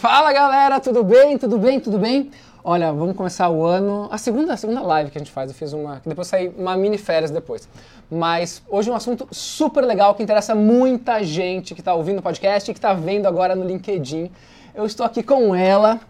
Fala galera, tudo bem? Tudo bem? Tudo bem? Olha, vamos começar o ano, a segunda, a segunda live que a gente faz, eu fiz uma, depois saí uma mini férias depois. Mas hoje é um assunto super legal que interessa muita gente que está ouvindo o podcast e que está vendo agora no LinkedIn. Eu estou aqui com ela,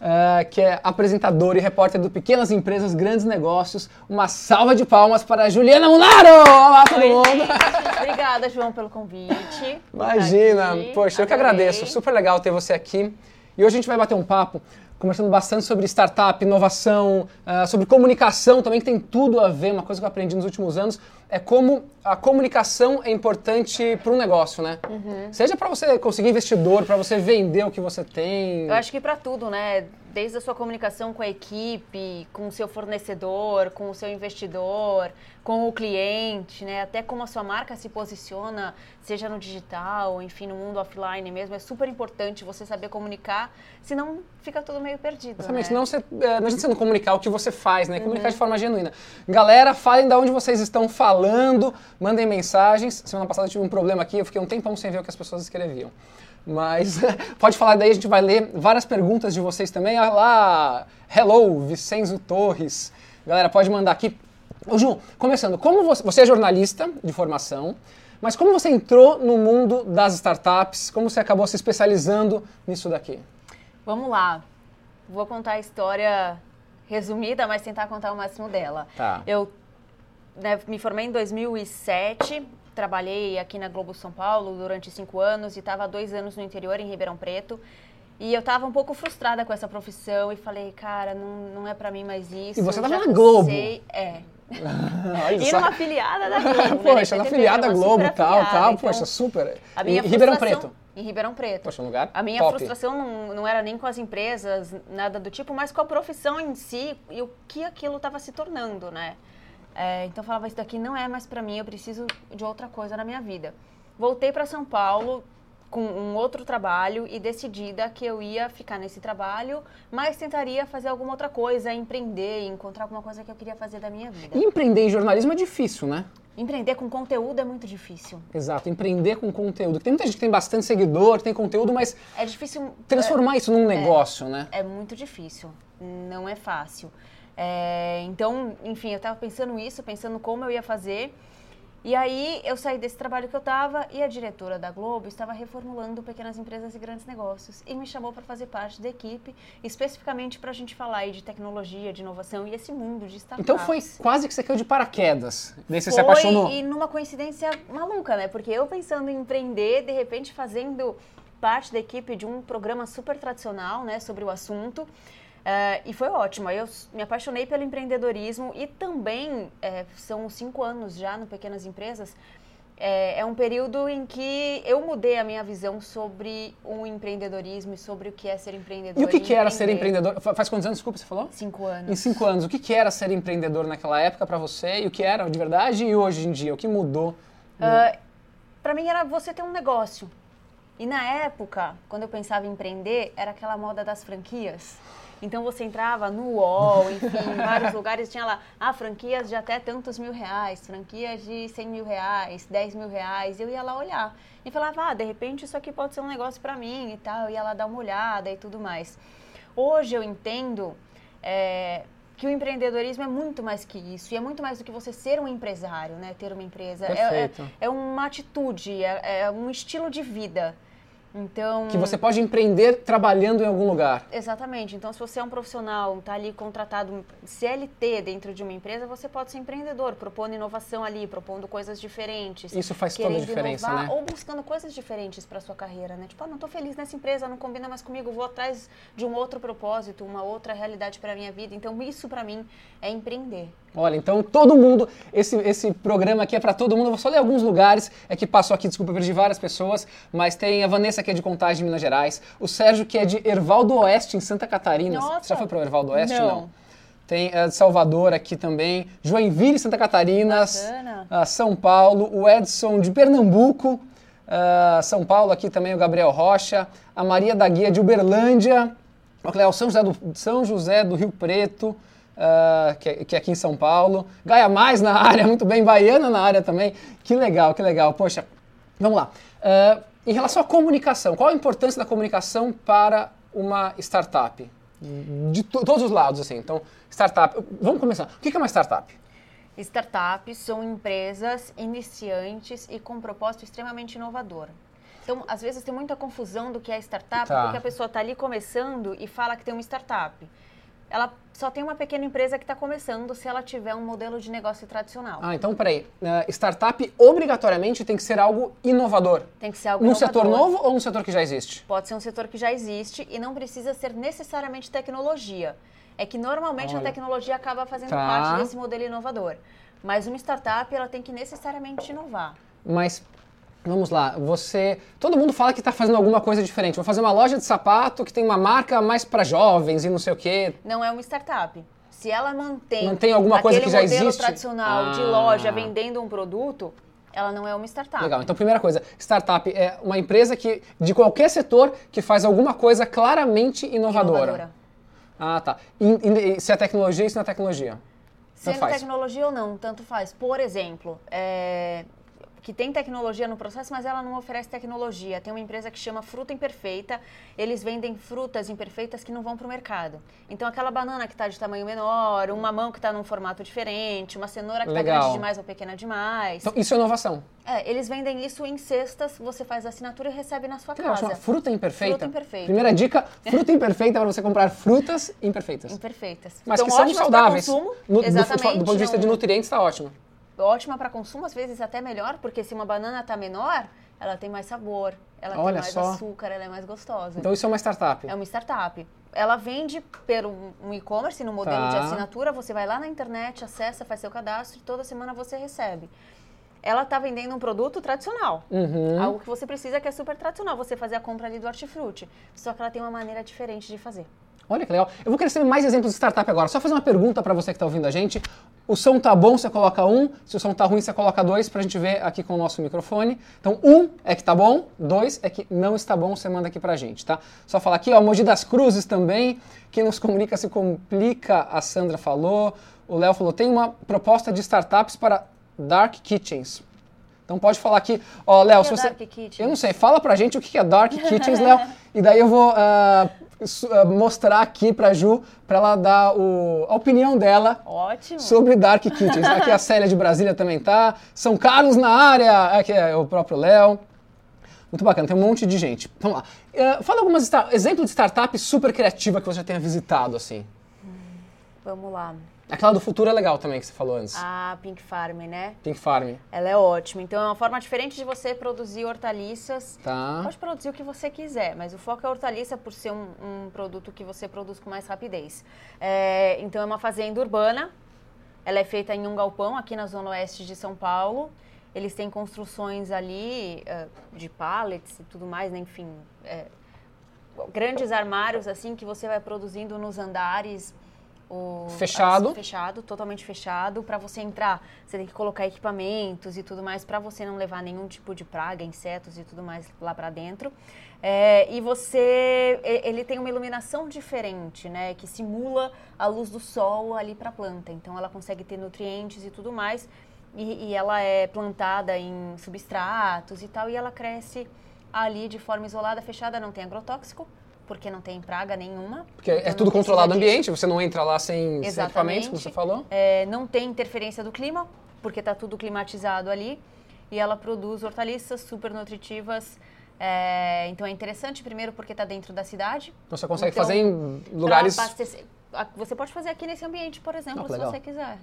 uh, que é apresentadora e repórter do Pequenas Empresas, Grandes Negócios. Uma salva de palmas para a Juliana Munaro! Olá, todo Oi, mundo! gente. Obrigada, João, pelo convite. Imagina, poxa, eu que adorei. agradeço. Super legal ter você aqui. E hoje a gente vai bater um papo conversando bastante sobre startup, inovação, ah, sobre comunicação também, que tem tudo a ver. Uma coisa que eu aprendi nos últimos anos é como a comunicação é importante para um negócio, né? Uhum. Seja para você conseguir investidor, para você vender o que você tem. Eu acho que para tudo, né? Desde a sua comunicação com a equipe, com o seu fornecedor, com o seu investidor, com o cliente, né? Até como a sua marca se posiciona, seja no digital, enfim, no mundo offline mesmo, é super importante você saber comunicar, senão fica tudo meio perdido. Exatamente, né? não, você, é, não adianta você não comunicar o que você faz, né? Comunicar de forma genuína. Galera, falem de onde vocês estão falando, mandem mensagens. Semana passada eu tive um problema aqui, eu fiquei um tempão sem ver o que as pessoas escreviam. Mas pode falar daí, a gente vai ler várias perguntas de vocês também. Olha lá, hello, Vicenzo Torres. Galera, pode mandar aqui. Ô Ju, começando, como você, você é jornalista de formação, mas como você entrou no mundo das startups? Como você acabou se especializando nisso daqui? Vamos lá. Vou contar a história resumida, mas tentar contar o máximo dela. Tá. Eu né, me formei em 2007, trabalhei aqui na Globo São Paulo durante cinco anos e estava dois anos no interior, em Ribeirão Preto. E eu estava um pouco frustrada com essa profissão e falei, cara, não, não é para mim mais isso. E você já tava na Globo. É. E numa afiliada da Globo. né? Poxa, na PTV, filiada uma Globo super tal, afiliada, tal, então, poxa, super. A minha em Ribeirão Preto. Em Ribeirão Preto. Poxa, um lugar A minha top. frustração não, não era nem com as empresas, nada do tipo, mas com a profissão em si e o que aquilo estava se tornando, né? É, então eu falava, isso daqui não é mais para mim, eu preciso de outra coisa na minha vida. Voltei para São Paulo com um outro trabalho e decidida que eu ia ficar nesse trabalho, mas tentaria fazer alguma outra coisa, empreender, encontrar alguma coisa que eu queria fazer da minha vida. E empreender em jornalismo é difícil, né? Empreender com conteúdo é muito difícil. Exato, empreender com conteúdo. Tem muita gente que tem bastante seguidor, tem conteúdo, mas É difícil transformar isso num negócio, né? é muito difícil, não é fácil. É, então, enfim, eu estava pensando isso, pensando como eu ia fazer. E aí eu saí desse trabalho que eu estava e a diretora da Globo estava reformulando pequenas empresas e grandes negócios e me chamou para fazer parte da equipe, especificamente para a gente falar aí de tecnologia, de inovação e esse mundo de startups. Então foi quase que você caiu de paraquedas. Daí você se Foi, apaixonou. e numa coincidência maluca, né? Porque eu pensando em empreender, de repente fazendo parte da equipe de um programa super tradicional, né, sobre o assunto. Eh, e foi ótimo. Eu me apaixonei pelo empreendedorismo e também eh, são cinco anos já no Pequenas Empresas. É, é um período em que eu mudei a minha visão sobre o empreendedorismo e sobre o que é ser empreendedor. E o que, que era ser empreendedor? Fa- Faz quantos anos, desculpa, você falou? Cinco anos. Em cinco anos. O que, que era ser empreendedor naquela época pra você? E o que era de verdade e hoje em dia? O que mudou? Pra mim era você ter um negócio. E na época, quando eu pensava em empreender, era aquela moda das franquias. Então você entrava no UOL, enfim, em vários lugares tinha lá, ah, franquias de até tantos mil reais, franquias de 100 mil reais, 10 mil reais. Eu ia lá olhar e falava, ah, de repente isso aqui pode ser um negócio pra mim e tal. Eu ia lá dar uma olhada e tudo mais. Hoje eu entendo é, que o empreendedorismo é muito mais que isso. E é muito mais do que você ser um empresário, né? Ter uma empresa. É- É, é uma atitude, é, é um estilo de vida. Então. Que você pode empreender trabalhando em algum lugar. Exatamente. Então, se você é um profissional, está ali contratado CLT dentro de uma empresa, você pode ser empreendedor, propondo inovação ali, propondo coisas diferentes. Isso faz toda a diferença, inovar, né? Ou buscando coisas diferentes para sua carreira, né? Tipo, ah, não estou feliz nessa empresa, não combina mais comigo, vou atrás de um outro propósito, uma outra realidade para minha vida. Então, isso para mim é empreender. Olha, então todo mundo, esse, esse programa aqui é para todo mundo. Eu vou só ler alguns lugares, é que passou aqui, desculpa, eu perdi várias pessoas, mas tem a Vanessa que é de Contagem, Minas Gerais, o Sérgio que é de Erval do Oeste, em Santa Catarina. Nossa! Você já foi para o Erval do Oeste? Não. Tem é, de Salvador aqui também, Joinville, Santa Catarina, ah, São Paulo, o Edson de Pernambuco, ah, São Paulo aqui também o Gabriel Rocha, a Maria da Guia de Uberlândia, o São José do, São José do Rio Preto, ah, que, é- que é aqui em São Paulo. Gaia Mais na área, muito bem. Baiana na área também. Que legal, que legal. Poxa, vamos lá. Ah, em relação à comunicação, qual a importância da comunicação para uma startup? De to- todos os lados, assim. Então, startup. Vamos começar. O que é uma startup? Startups são empresas iniciantes e com propósito extremamente inovador. Então, às vezes tem muita confusão do que é startup, Tá. porque a pessoa está ali começando e fala que tem uma startup. Ela só tem uma pequena empresa que está começando se ela tiver um modelo de negócio tradicional. Ah, então peraí. Eh, startup obrigatoriamente tem que ser algo inovador. Tem que ser algo Num inovador. setor novo ou num setor que já existe? Pode ser um setor que já existe e não precisa ser necessariamente tecnologia. É que normalmente Olha. a tecnologia acaba fazendo Tá. parte desse modelo inovador. Mas uma startup, ela tem que necessariamente inovar. Mas vamos lá, você. Todo mundo fala que está fazendo alguma coisa diferente. Vou fazer uma loja de sapato que tem uma marca mais para jovens e não sei o quê. Não é uma startup. Se ela mantém, Mantém alguma coisa aquele que já modelo existe? tradicional de Ah. loja vendendo um produto, ela não é uma startup. Legal. Então, primeira coisa, startup é uma empresa que de qualquer setor que faz alguma coisa claramente inovadora. Inovadora. Ah, tá. E, e se é tecnologia, isso não é tecnologia. Sendo faz. tecnologia ou não, tanto faz. Por exemplo, é, que tem tecnologia no processo, mas ela não oferece tecnologia. Tem uma empresa que chama Fruta Imperfeita. Eles vendem frutas imperfeitas que não vão para o mercado. Então, aquela banana que está de tamanho menor, um mamão que está num formato diferente, uma cenoura que está grande demais ou pequena demais. Então, isso é inovação. É, eles vendem isso em cestas, você faz a assinatura e recebe na sua Que casa. chama fruta imperfeita. Fruta imperfeita. Primeira dica, fruta imperfeita para você comprar frutas imperfeitas. Imperfeitas. Mas então, que são saudáveis. consumo. No- do, exatamente. do ponto de vista de nutrientes, está ótimo. Ótima para consumo, às vezes até melhor, porque se uma banana está menor, ela tem mais sabor, ela Olha tem mais só. açúcar, ela é mais gostosa. Então, isso é uma startup. é uma startup. Ela vende pelo um e-commerce, no modelo Tá. de assinatura, você vai lá na internet, acessa, faz seu cadastro e toda semana você recebe. Ela está vendendo um produto tradicional. Uhum. Algo que você precisa que é super tradicional, você fazer a compra ali do hortifruti. Só que ela tem uma maneira diferente de fazer. Olha que legal. Eu vou querer saber mais exemplos de startup agora. Só fazer uma pergunta para você que está ouvindo a gente. O som tá bom, você coloca um. Se o som tá ruim, você coloca dois para a gente ver aqui com o nosso microfone. Então, um é que tá bom, dois é que não está bom, você manda aqui pra gente, tá? Só falar aqui, ó, Mogi das Cruzes também. Quem nos comunica se complica, a Sandra falou. O Léo falou, tem uma proposta de startups para dark kitchens. Então pode falar aqui, ó, Léo, se é você... Eu não sei, fala pra gente o que é Dark Kitchens, Léo, e daí eu vou ah, mostrar aqui pra Ju, pra ela dar o- a opinião dela Ótimo. sobre Dark Kitchens. Aqui a Célia de Brasília também tá, São Carlos na área, aqui é o próprio Léo. Muito bacana, tem um monte de gente. Vamos lá. Ah, fala algumas exemplos de startup super criativa que você já tenha visitado, assim. Vamos lá. Aquela do futuro é legal também, que você falou antes. A Pink Farm, né? Pink Farm. Ela é ótima. Então é uma forma diferente de você produzir hortaliças. Tá. Pode produzir o que você quiser, mas o foco é a hortaliça por ser um, um produto que você produz com mais rapidez. É, então é uma fazenda urbana. Ela é feita em um galpão aqui na zona oeste de São Paulo. Eles têm construções ali eh, de pallets e tudo mais, né? enfim, é, grandes armários assim que você vai produzindo nos andares. O, Fechado. fechado, totalmente fechado. Para você entrar, você tem que colocar equipamentos e tudo mais para você não levar nenhum tipo de praga, insetos e tudo mais lá para dentro. É, e você, ele tem uma iluminação diferente, né, que simula a luz do sol ali para a planta. Então ela consegue ter nutrientes e tudo mais. E, e ela é plantada em substratos e tal, e ela cresce ali de forma isolada, fechada, não tem agrotóxico, porque não tem praga nenhuma. Porque é Então tudo controlado disso. ambiente, você não entra lá sem, sem equipamentos, como você falou. É, não tem interferência do clima, porque está tudo climatizado ali. E ela produz hortaliças super nutritivas. é, então é interessante, primeiro, porque está dentro da cidade. Então você consegue Então, fazer em lugares... abastecer- Você pode fazer aqui nesse ambiente, por exemplo, Ah, se legal. você quiser.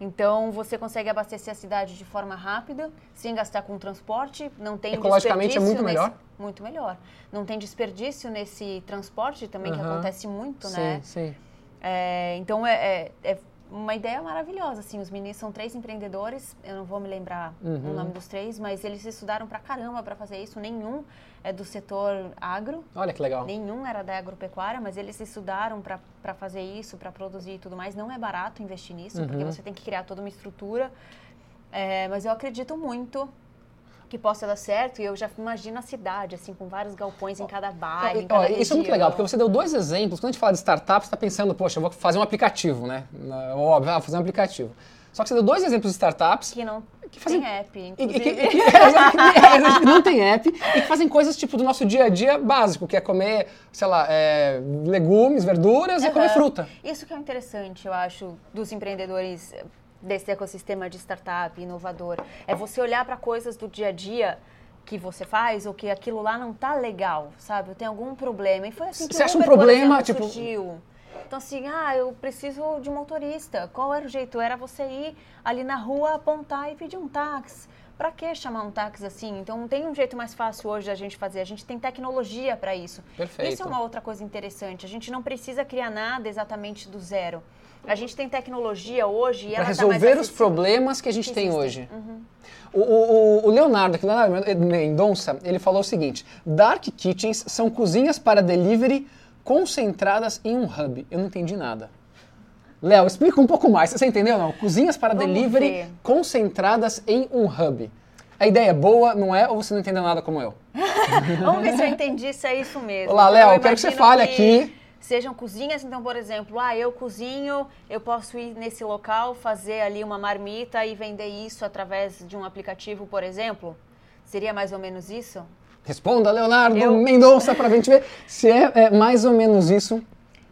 Então você consegue abastecer a cidade de forma rápida, sem gastar com transporte, não tem Ecologicamente é desperdício muito nesse- melhor? Muito melhor. Não tem desperdício nesse transporte também, que Aham. acontece muito, sim, né? sim. É, então é, é- é uma ideia maravilhosa, assim, os meninos são três empreendedores, eu não vou me lembrar Uhum. o nome dos três, mas eles estudaram pra caramba para fazer isso, nenhum é do setor agro, Olha que legal. nenhum era da agropecuária, mas eles estudaram para fazer isso, para produzir e tudo mais. Não é barato investir nisso, porque Uhum. você tem que criar toda uma estrutura. É, mas eu acredito muito que possa dar certo e eu já imagino a cidade, assim, com vários galpões em cada bairro, em cada isso é muito legal, porque você deu dois exemplos. Quando a gente fala de startup, você está pensando, poxa, eu vou fazer um aplicativo, né? Óbvio, ah, vou fazer um aplicativo. Só que você deu dois exemplos de startups Que não, que fazem... Tem app, E, e inclusive. que, e que- é, não tem app e que fazem coisas tipo do nosso dia a dia básico, que é comer, sei lá, é, legumes, verduras e comer fruta. Isso que é interessante, eu acho, dos empreendedores desse ecossistema de startup inovador. É você olhar para coisas do dia a dia que você faz ou que aquilo lá não tá legal, sabe? Tem algum problema. E foi assim que Você o acha um problema, exemplo, tipo- surgiu. Então assim, ah, eu preciso de um motorista. Qual era o jeito? Era você ir ali na rua, apontar e pedir um táxi. Pra que chamar um táxi assim? Então tem um jeito mais fácil hoje da gente fazer. A gente tem tecnologia para isso. Perfeito. Isso é uma outra coisa interessante. A gente não precisa criar nada exatamente do zero. A gente tem tecnologia hoje e Para ela tá resolver os acessível. problemas que a gente que tem hoje. O, o- o Leonardo, aqui, Leonardo Mendonça, ele falou o seguinte: Dark Kitchens são cozinhas para delivery concentradas em um hub. Eu não entendi nada. Léo, explica um pouco mais. Você entendeu não? Cozinhas para Vamos delivery ver. concentradas em um hub. A ideia é boa, não é? Ou você não entendeu nada como eu? Vamos ver se eu entendi se é isso mesmo. Olá, Léo, eu quero que você fale aqui. Sejam cozinhas, então, por exemplo, ah, eu cozinho, eu posso ir nesse local, fazer ali uma marmita e vender isso através de um aplicativo, por exemplo? Seria mais ou menos isso? Responda, Leonardo Eu- Mendonça, para a gente ver se é, é mais ou menos isso.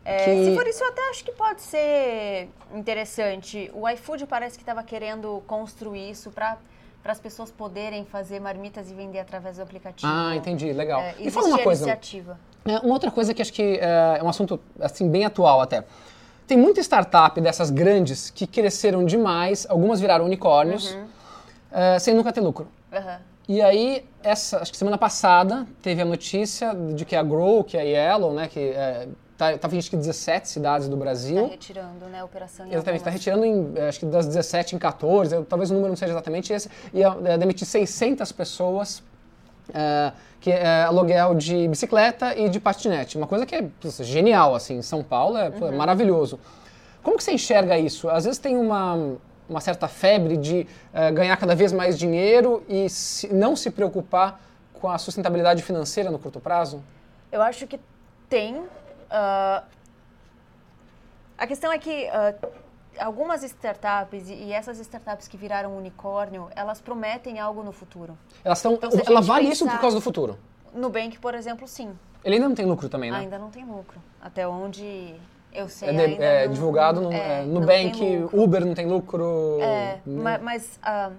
É, que- Se for isso, eu até acho que pode ser interessante. O iFood parece que estava querendo construir isso para as pessoas poderem fazer marmitas e vender através do aplicativo. Ah, entendi, legal. É, e fala uma coisa. iniciativa. É, uma outra coisa que acho que é, é um assunto assim bem atual até. Tem muita startup dessas grandes que cresceram demais, algumas viraram unicórnios, Uhum. é, sem nunca ter lucro. Aham. E aí, essa, acho que semana passada, teve a notícia de que a Grow, que é a Yellow, né, que é, tá, tá em acho que 17 cidades do Brasil. retirando, né, a operação Exatamente, está retirando em, eh, acho que das 17 em 14, eu- talvez o número não seja exatamente esse, ia eh, demitir 600 pessoas, eh, que é aluguel de bicicleta e de patinete. Uma coisa que é genial, assim, em São Paulo é, pô, é maravilhoso. Como que você enxerga isso? Às vezes tem uma, uma certa febre de eh, ganhar cada vez mais dinheiro e se- não se preocupar com a sustentabilidade financeira no curto prazo? Eu acho que tem. ah, a questão é que ah, algumas startups, e essas startups que viraram unicórnio, elas prometem algo no futuro. Elas estão, Então, ela vale isso por causa do futuro. Nubank, por exemplo, sim. Ele ainda não tem lucro também, né? Ainda não tem lucro. Até onde eu sei. É, de- é não- divulgado no é, é, Nubank. Uber não tem lucro. É, né? ma- mas, ah,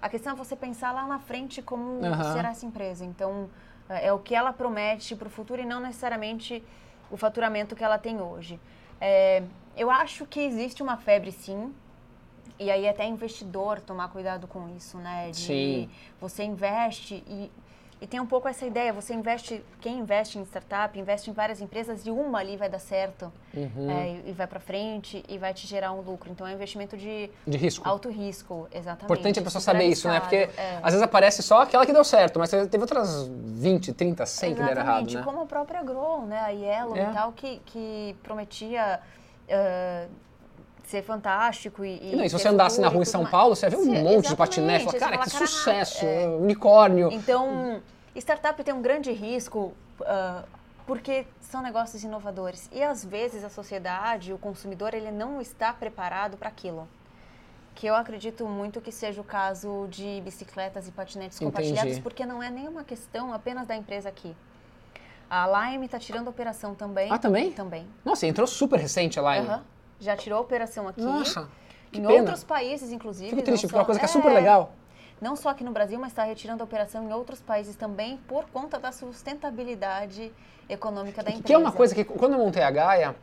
a questão é você pensar lá na frente como Aham. será essa empresa. Então, ah, é o que ela promete para o futuro e não necessariamente o faturamento que ela tem hoje. É, eu acho que existe uma febre, sim. E aí até investidor tomar cuidado com isso, né? De Sim. você investe e, e tem um pouco essa ideia, você investe, quem investe em startup, investe em várias empresas e uma ali vai dar certo Uhum. é, e- vai para frente e vai te gerar um lucro. Então é um investimento de De risco. alto risco, exatamente. Importante a pessoa saber isso, né? Porque é. às vezes aparece só aquela que deu certo, mas teve outras 20, 30, 100 que deram errado, Exatamente, né? como a própria Grow, né? A Yellow É. e tal, que, que prometia ah, ser fantástico e, E, não, e se você andasse na rua em São mais. Paulo, você ia ver um Sim, monte de patinete. Fala, cara, que sucesso, "Caraca, é." unicórnio. Então, startup tem um grande risco ah, porque são negócios inovadores. E às vezes a sociedade, o consumidor, ele não está preparado para aquilo. Que eu acredito muito que seja o caso de bicicletas e patinetes Entendi. compartilhados, porque não é nenhuma questão apenas da empresa aqui. A Lime está tirando a operação também. Ah, também? Também. Nossa, entrou super recente a Lime. Aham. Já tirou a operação aqui. Nossa, que em pena. outros países, inclusive. Fico triste, porque é uma coisa que é super legal. não só aqui no Brasil, mas está retirando a operação em outros países também por conta da sustentabilidade econômica da empresa. Que é uma coisa que, quando eu montei a Gaia,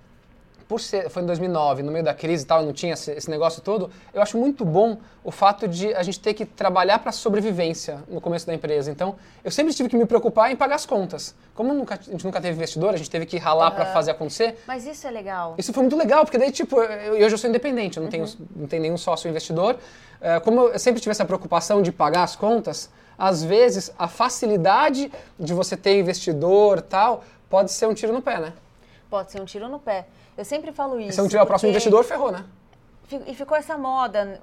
por ser, foi em 2009, no meio da crise e tal, não tinha esse, esse negócio todo, eu acho muito bom o fato de a gente ter que trabalhar para sobrevivência no começo da empresa. Então, eu sempre tive que me preocupar em pagar as contas. Como nunca- a gente nunca teve investidor, a gente teve que ralar para fazer acontecer, Mas isso é legal. isso foi muito legal, porque daí, tipo, eu, eu hoje eu sou independente, eu não tenho, não tenho nenhum sócio investidor. É, como eu sempre tive essa preocupação de pagar as contas, às vezes a facilidade de você ter investidor tal pode ser um tiro no pé, né? Pode ser um tiro no pé. Eu sempre falo isso. Se não tiver o próximo investidor, ferrou, né? E ficou essa moda.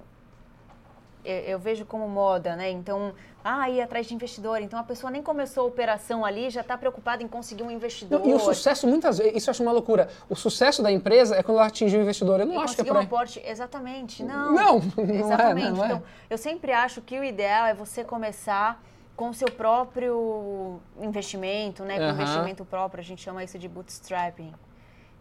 Eu, eu vejo como moda, né? Então, ah, ir atrás de investidor. Então a pessoa nem começou a operação ali, já está preocupada em conseguir um investidor. E o sucesso, muitas vezes, isso eu acho uma loucura. O sucesso da empresa é quando ela atinge o investidor. Eu não e acho que é por um aporte, exatamente. Não, Não, não é, exatamente. não é. Então, eu sempre acho que o ideal é você começar com o seu próprio investimento, né? Com Aham. investimento próprio, a gente chama isso de bootstrapping.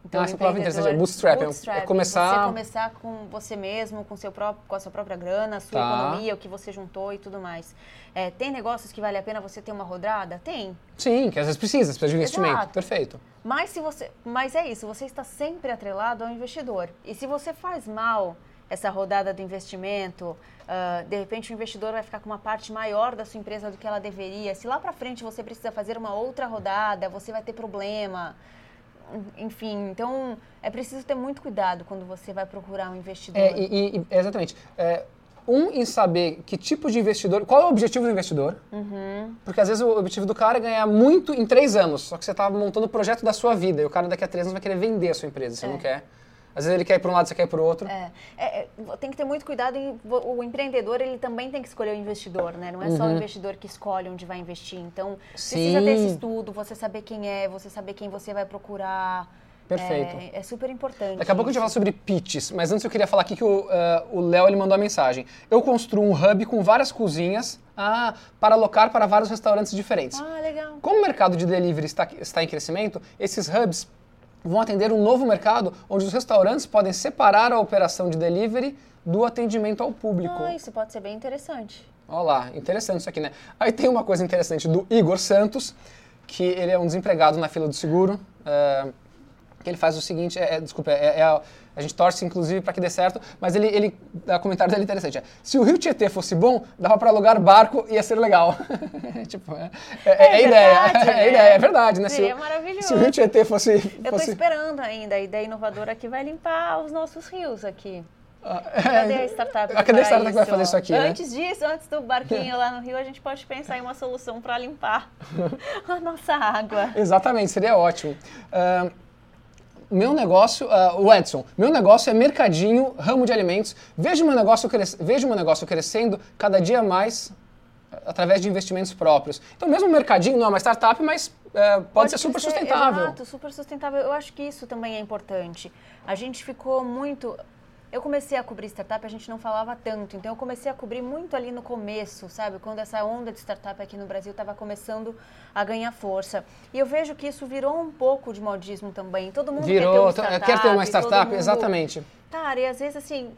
Então, Ah, essa palavra é interessante, é empreendedor- bootstrap, é- é começar- Você começar com você mesmo, com, seu próprio, com a sua própria grana, a sua Tá. economia, o que você juntou e tudo mais. É, tem negócios que vale a pena você ter uma rodada? Tem. Sim, que às vezes precisa, precisa de investimento. Exato. Perfeito. Mas se você, mas é isso, você está sempre atrelado ao investidor. E se você faz mal essa rodada do investimento, ah, de repente o investidor vai ficar com uma parte maior da sua empresa do que ela deveria. Se lá para frente você precisa fazer uma outra rodada, você vai ter problema. Enfim, então é preciso ter muito cuidado quando você vai procurar um investidor. É, e, e- exatamente. É, um, em saber que tipo de investidor. Qual é o objetivo do investidor? Uhum. Porque às vezes o objetivo do cara é ganhar muito em três anos. Só que você está montando o projeto da sua vida. E o cara daqui a três anos vai querer vender a sua empresa. Você É. não quer. Às vezes ele quer ir para um lado, você quer ir para o outro. É, é, é, tem que ter muito cuidado. Em, o empreendedor ele também tem que escolher o investidor, né? Não é só o investidor que escolhe onde vai investir. Então precisa ter esse Uhum. Sim. estudo, você saber quem é, você saber quem você vai procurar. Perfeito. É, é super importante. Daqui a pouco a gente vai falar sobre pitches, mas antes eu queria falar aqui que o eh, Léo ele mandou a mensagem. Eu construo um hub com várias cozinhas ah, para alocar para vários restaurantes diferentes. Ah, legal. Como o mercado de delivery está, está em crescimento, esses hubs vão atender um novo mercado onde os restaurantes podem separar a operação de delivery do atendimento ao público. Ah, isso pode ser bem interessante. Olha lá, interessante isso aqui, né? Aí tem uma coisa interessante do Igor Santos, que ele é um desempregado na fila do seguro. é, que ele faz o seguinte, é, é, desculpa, é, é a, a gente torce inclusive para que dê certo, mas ele, ele, o comentário dele é interessante. É, se o Rio Tietê fosse bom, dava para alugar barco, ia ser legal. tipo, é, é, é a ideia, verdade, é né? ideia, é verdade, né? Se Seria o- maravilhoso. Se o Rio Tietê fosse... Eu tô fosse esperando ainda a ideia inovadora que vai limpar os nossos rios aqui. Ah, Cadê a startup? Ah, cadê a startup que vai fazer isso aqui, né? Antes disso, antes do barquinho lá no rio, a gente pode pensar em uma solução para limpar a nossa água. Exatamente, seria ótimo. Ah, meu negócio, ah, o Edson, meu negócio é mercadinho, ramo de alimentos. Vejo meu negócio, cres... Vejo meu negócio crescendo cada dia mais ah, através de investimentos próprios. Então, mesmo o mercadinho não é uma startup, mas eh, pode, ser super sustentável. Exato, super sustentável. Eu acho que isso também é importante. A gente ficou muito. Eu comecei a cobrir startup, a gente não falava tanto, então eu comecei a cobrir muito ali no começo, sabe? Quando essa onda de startup aqui no Brasil estava começando a ganhar força. E eu vejo que isso virou um pouco de modismo também. Todo mundo Virou, quer ter, uma t- quer ter uma startup, mundo- exatamente. Cara, e às vezes assim,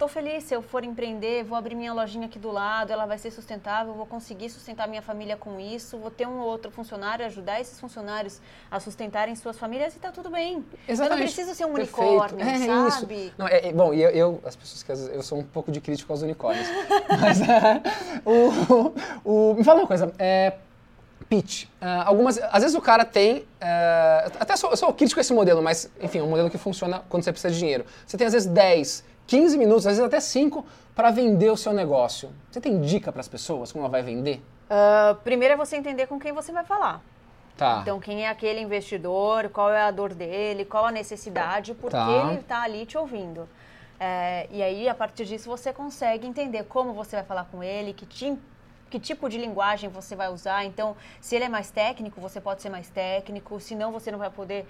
tô feliz se eu for empreender, vou abrir minha lojinha aqui do lado, ela vai ser sustentável, vou conseguir sustentar minha família com isso, vou ter um ou outro funcionário, ajudar esses funcionários a sustentarem suas famílias e tá tudo bem. Eu não preciso ser um Perfeito. unicórnio, é sabe? Isso. Não, é- é- bom, e eu, eu- as pessoas que às vezes, eu sou um pouco de crítico aos unicórnios. Mas é, o, o- me fala uma coisa, é, pitch. Ah, algumas, às vezes o cara tem, é, até sou, eu sou crítico a esse modelo, mas enfim, é um modelo que funciona quando você precisa de dinheiro. Você tem às vezes 10, 15 minutos, às vezes até 5 para vender o seu negócio. Você tem dica para as pessoas como ela vai vender? Ah, primeiro é você entender com quem você vai falar. Tá. Então, quem é aquele investidor, qual é a dor dele, qual a necessidade, por que Tá. ele está ali te ouvindo. É, e aí, a partir disso, você consegue entender como você vai falar com ele, que, ti- que tipo de linguagem você vai usar. Então, se ele é mais técnico, você pode ser mais técnico, senão você não vai poder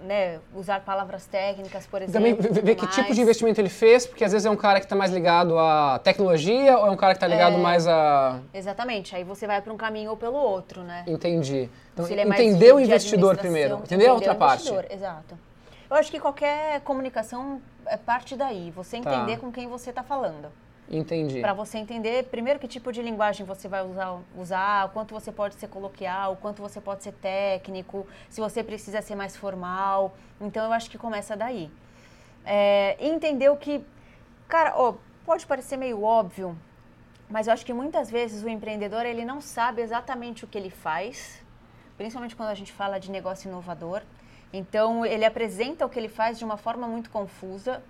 né, usar palavras técnicas, por exemplo. Também ver, que tudo tipo de mais. investimento ele fez, porque às vezes é um cara que está mais ligado à tecnologia ou é um cara que está ligado mais a. Exatamente, aí você vai para um caminho ou pelo outro, né? Entendi. Então, é mais entender o investidor primeiro. Entender a outra parte. Exato. Eu acho que qualquer comunicação é parte daí. Você Tá. entender com quem você está falando. Entendi. Para você entender, primeiro, que tipo de linguagem você vai usar, usar, quanto você pode ser coloquial, o quanto você pode ser técnico, se você precisa ser mais formal. Então, eu acho que começa daí. É, o que... Cara, pode parecer meio óbvio, mas eu acho que muitas vezes o empreendedor ele não sabe exatamente o que ele faz, principalmente quando a gente fala de negócio inovador. Então, ele apresenta o que ele faz de uma forma muito confusa.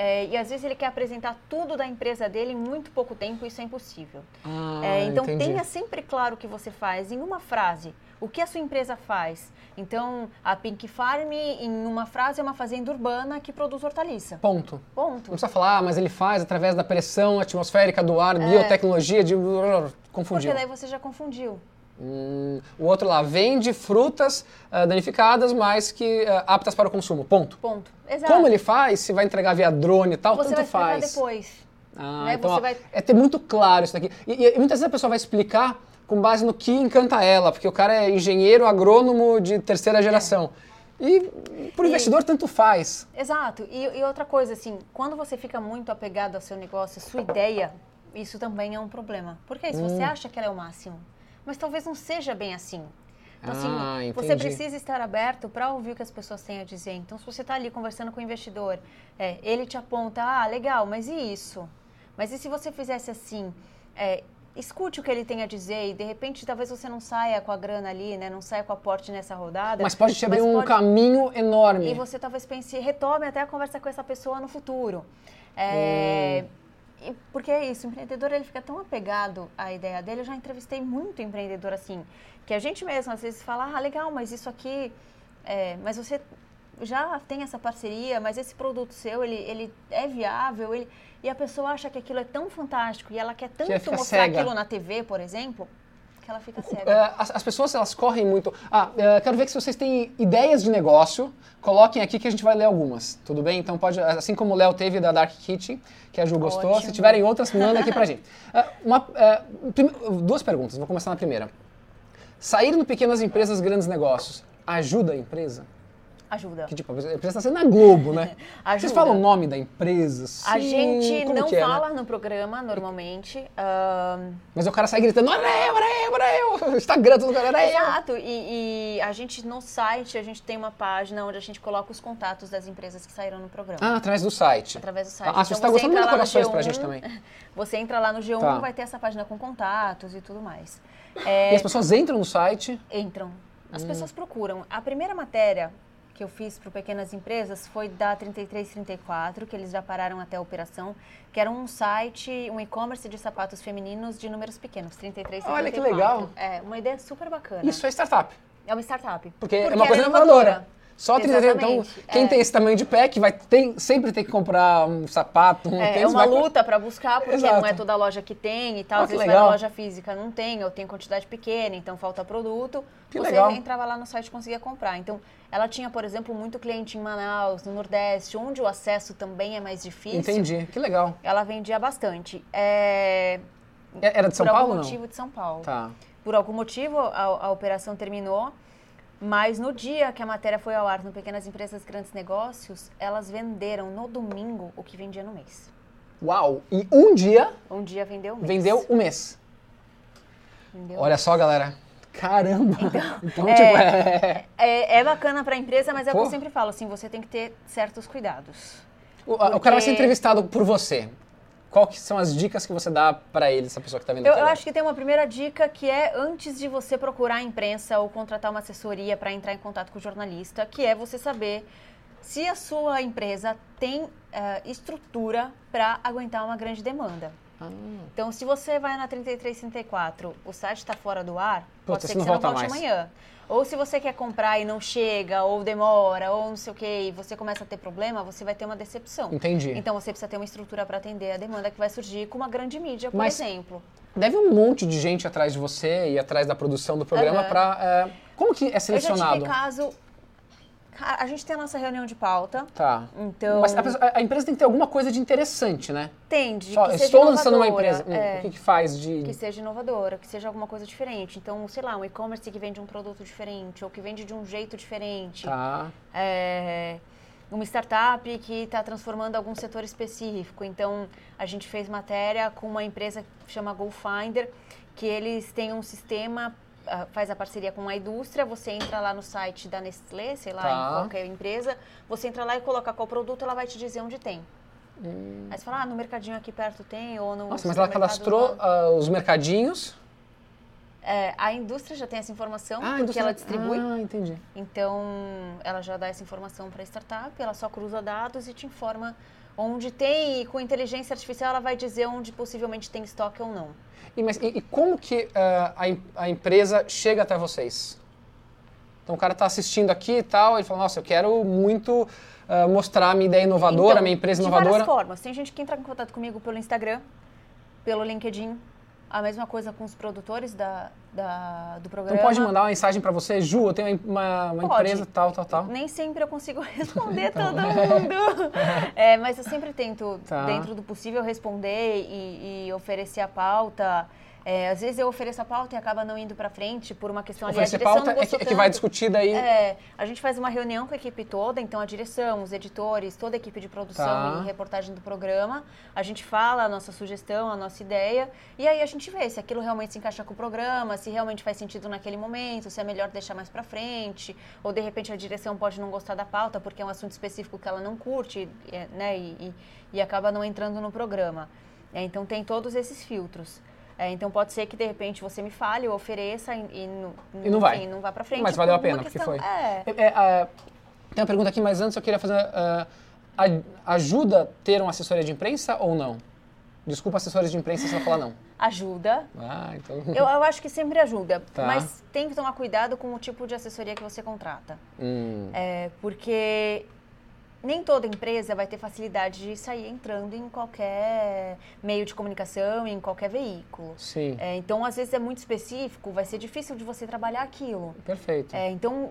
É, e às vezes ele quer apresentar tudo da empresa dele em muito pouco tempo, isso é impossível. Ah, É, então entendi. tenha sempre claro o que você faz em uma frase. O que a sua empresa faz? Então, a Pink Farm, em uma frase, é uma fazenda urbana que produz hortaliça. Ponto. Ponto. Não precisa falar, ah, mas ele faz através da pressão atmosférica do ar, biotecnologia, de... Confundiu. Porque daí você já confundiu. Hum, o outro lá vende frutas uh, danificadas, mas que uh, aptas para o consumo. Ponto. Ponto. Exato. Como ele faz, se vai entregar via drone e tal, você tanto vai faz. depois. Ah, né? então Você ó, vai- é ter muito claro isso daqui. E, e muitas vezes a pessoa vai explicar com base no que encanta ela, porque o cara é engenheiro agrônomo de terceira geração. E pro E- investidor tanto faz. Exato. E, e outra coisa, assim, quando você fica muito apegado ao seu negócio, à sua ideia, isso também é um problema. Porque se Hum. você acha que ela é o máximo, mas talvez não seja bem assim. Então, assim, Ah, você precisa estar aberto para ouvir o que as pessoas têm a dizer. Então, se você está ali conversando com o investidor, é, ele te aponta, ah, legal, mas e isso? Mas e se você fizesse assim? É, escute o que ele tem a dizer e, de repente, talvez você não saia com a grana ali, né? Não saia com o aporte nessa rodada. Mas pode te abrir um pode- caminho enorme. e você talvez pense, retome até a conversa com essa pessoa no futuro. É, e porque é isso, o empreendedor ele fica tão apegado à ideia dele. Eu já entrevistei muito empreendedor assim, que a gente mesmo às vezes fala, ah, legal, mas isso aqui, é, mas você já tem essa parceria, mas esse produto seu, ele, ele é viável, ele, e a pessoa acha que aquilo é tão fantástico e ela quer tanto mostrar cega. aquilo na TV, por exemplo, que ela fica cega. É, as, as pessoas elas correm muito. Ah, é, quero ver que se vocês têm ideias de negócio, coloquem aqui que a gente vai ler algumas, tudo bem? Então pode, assim como o Léo teve da Dark Kitchen, que a Ju gostou, Ótimo. se tiverem outras, manda aqui pra gente. Ah, uma, é, prim- duas perguntas, vou começar na primeira. Sair no pequenas empresas, grandes negócios, ajuda a empresa? Ajuda. Que tipo, a empresa está sendo na Globo, né? Vocês Ajuda. falam o nome da empresa? A Sim, gente como não é, né? fala no programa normalmente. ahn, Mas o cara sai gritando, olha eu, olha eu, olha eu. Instagram, lugar, olha eu. Exato, e, e a gente no site, a gente tem uma página onde a gente coloca os contatos das empresas que saíram no programa. Ah, através do site. Através do site. Ah, se você Então tá gostando, no corações pra G1, gente também. Você entra lá no G1, Tá. vai ter essa página com contatos e tudo mais. E É, as pessoas entram no site. entram. Hum. As pessoas procuram. A primeira matéria que eu fiz para Pequenas Empresas foi da 3334, que eles já pararam até a operação, que era um site, um e-commerce de sapatos femininos de números pequenos, 3334. Olha que legal. É, uma ideia super bacana. Isso é startup. É uma startup. Porque, é Porque uma coisa ela inovadora. Só 33. Então, Exatamente. quem É. tem esse tamanho de pé, que vai tem, sempre ter que comprar um sapato, um É, é tênis, uma vai luta para buscar, porque Exato. não é toda loja que tem e tal. Ah, Às vezes vai na legal. loja física, não tem, ou tem quantidade pequena, então falta produto. Que Você legal. entrava lá no site e conseguia comprar. Então, ela tinha, por exemplo, muito cliente em Manaus, no Nordeste, onde o acesso também é mais difícil. Entendi, que legal. Ela vendia bastante. É, É- Era de São por Paulo algum ou não? motivo de São Paulo. Tá. Por algum motivo, a, a operação terminou, mas no dia que a matéria foi ao ar no Pequenas Empresas Grandes Negócios, elas venderam no domingo o que vendia no mês. Uau! E um dia Um dia vendeu um mês. vendeu um mês. Vendeu. Olha só, galera. Caramba! Então, é- tipo, é... É, é bacana para a empresa, mas é o que eu sempre falo, assim, você tem que ter certos cuidados. O, a- o cara vai ser Porque- entrevistado por você. Qual que são as dicas que você dá pra ele, essa pessoa que tá vendo Eu, eu acho que tem uma primeira dica que é antes de você procurar a imprensa ou contratar uma assessoria para entrar em contato com o jornalista, que é você saber se a sua empresa tem eh, estrutura para aguentar uma grande demanda. Ah, Então, se você vai na 3334, o site está fora do ar, pode Puta, ser se que não você não volte mais. amanhã. Ou se você quer comprar e não chega, ou demora, ou não sei o quê, e você começa a ter problema, você vai ter uma decepção. entendi. Então, você precisa ter uma estrutura para atender a demanda que vai surgir com uma grande mídia, por Mas- exemplo. Deve um monte de gente atrás de você e atrás da produção do programa Aham. pra... é, Como que é Eu já selecionado? tive caso. Cara, A gente tem a nossa reunião de pauta, Tá. então. Mas a, pessoa- a- empresa tem que ter alguma coisa de interessante, né? tende Só, que estou lançando uma empresa. É, O que, que faz de. que seja inovadora, que seja alguma coisa diferente. Então, sei lá, um e-commerce que vende um produto diferente, ou que vende de um jeito diferente. Tá. É, uma startup que está transformando algum setor específico. Então, a gente fez matéria com uma empresa que chama GoFinder, que eles têm um sistema, faz a parceria com a indústria, você entra lá no site da Nestlé, sei lá, Tá. em qualquer empresa, você entra lá e coloca qual produto, ela vai te dizer onde tem. Aí você fala, ah, no mercadinho aqui perto tem, ou no Hum. Nossa, mas ela cadastrou ah, os mercadinhos. É, a indústria já tem essa informação, Ah, porque ela distribui. Ah, entendi. Então, ela já dá essa informação para a startup, ela só cruza dados e te informa onde tem, e com inteligência artificial ela vai dizer onde possivelmente tem estoque ou não. E, mas, e, e como que ah, a, a empresa chega até vocês? Então o cara está assistindo aqui e tal, ele fala, nossa, eu quero muito uh, mostrar a minha ideia inovadora, então, a minha empresa de inovadora. várias formas. Tem gente que entra em contato comigo pelo Instagram, pelo LinkedIn, a mesma coisa com os produtores da, da, do programa. Então pode mandar uma mensagem para você, Ju, eu tenho uma, uma empresa tal, tal, tal. Nem sempre eu consigo responder todo mundo. É, mas eu sempre tento, Tá. dentro do possível, responder e, e oferecer a pauta. É, às vezes eu ofereço a pauta e acaba não indo para frente por uma questão ali. a direção pauta é que, é que vai discutir daí. É, a gente faz uma reunião com a equipe toda, então a direção, os editores, toda a equipe de produção Tá. e reportagem do programa. A gente fala a nossa sugestão, a nossa ideia, e aí a gente vê se aquilo realmente se encaixa com o programa, se realmente faz sentido naquele momento, se é melhor deixar mais pra frente, ou de repente a direção pode não gostar da pauta porque é um assunto específico que ela não curte, né, e, e, e acaba não entrando no programa. É, então tem todos esses filtros. É, então pode ser que de repente você me fale, eu ofereça e, e, não- E não vai. não vá pra frente. Mas valeu a pena, porque foi. É. É, é, ah, tem uma pergunta aqui, mas antes eu queria fazer. a- ajuda ter uma assessoria de imprensa ou não? Desculpa, assessores de imprensa, se eu falar não. Ajuda. Ah, então. Eu, eu acho que sempre ajuda, Tá. mas tem que tomar cuidado com o tipo de assessoria que você contrata. Hum, É, porque nem toda empresa vai ter facilidade de sair entrando em qualquer meio de comunicação, em qualquer veículo. sim, É, então, às vezes é muito específico, vai ser difícil de você trabalhar aquilo. perfeito. É, então,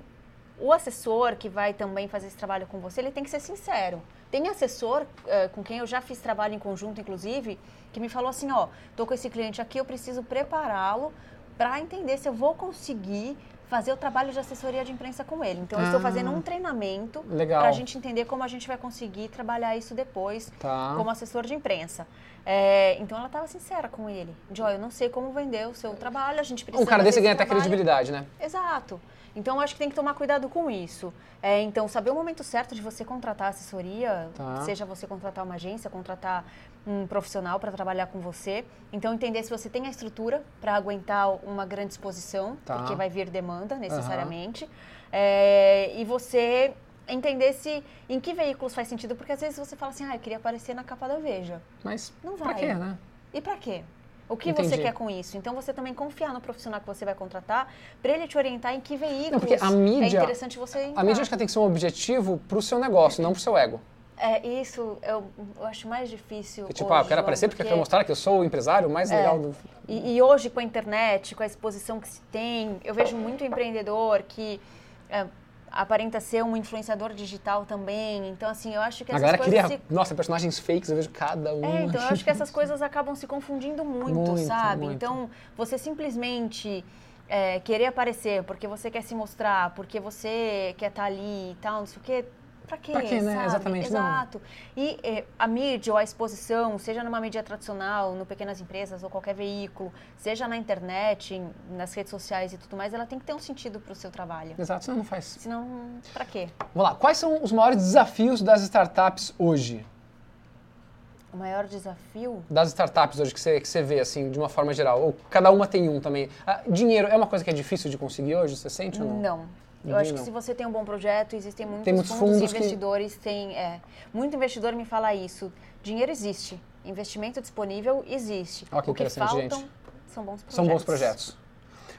o assessor que vai também fazer esse trabalho com você, ele tem que ser sincero. Tem assessor eh, com quem eu já fiz trabalho em conjunto, inclusive, que me falou assim, ó, tô com esse cliente aqui, eu preciso prepará-lo para entender se eu vou conseguir fazer o trabalho de assessoria de imprensa com ele. Então, eu estou Ah. fazendo um treinamento para a gente entender como a gente vai conseguir trabalhar isso depois Tá. como assessor de imprensa. É, então, ela estava sincera com ele. Ó, eu não sei como vender o seu trabalho, a gente precisa Um cara desse ganha até trabalho. credibilidade, né? Exato. Então, eu acho que tem que tomar cuidado com isso. É, então, saber o momento certo de você contratar assessoria, Tá. seja você contratar uma agência, contratar um profissional para trabalhar com você. Então, entender se você tem a estrutura para aguentar uma grande exposição, Tá. porque vai vir demanda necessariamente. É, e você entender se em que veículos faz sentido, porque às vezes você fala assim, ah, eu queria aparecer na capa da Veja. Mas Não pra vai. quê, né? E para quê? O que Entendi. você quer com isso? Então você também confiar no profissional que você vai contratar para ele te orientar em que veículos porque a mídia- é interessante você entrar. A mídia acho que tem que ser um objetivo pro seu negócio, não pro seu ego. É, isso eu, eu acho mais difícil. Que, tipo, hoje, ah, eu quero aparecer porque eu quero mostrar que eu sou o empresário mais legal do. E, e hoje, com a internet, com a exposição que se tem, eu vejo muito empreendedor que é, aparenta ser um influenciador digital também. Então, assim, eu acho que A essas galera coisas cria, se nossa, personagens fakes, eu vejo cada um. É, então eu acho que essas coisas acabam se confundindo muito, Muito, sabe? muito. Então, você simplesmente é, querer aparecer porque você quer se mostrar, porque você quer estar ali e tal, não sei o quê. Pra quê? Pra quê, né? sabe? Exatamente, não. Exato. E é, a mídia ou a exposição, seja numa mídia tradicional, no pequenas empresas ou qualquer veículo, seja na internet, em- nas redes sociais e tudo mais, ela tem que ter um sentido pro seu trabalho. Exato, senão não faz. Senão, pra quê? Vamos lá, quais são os maiores desafios das startups hoje? O maior desafio Das startups hoje que você, que você vê, assim, de uma forma geral? Ou cada uma tem um também. Ah, dinheiro é uma coisa que é difícil de conseguir hoje, você sente ou não? Não. Eu acho que se você tem um bom projeto, existem muitos, Tem muitos fundos, fundos que- investidores, tem, é, muito investidor me fala isso. Dinheiro existe, investimento disponível existe. Ó, que o que faltam gente. são bons projetos. São bons projetos.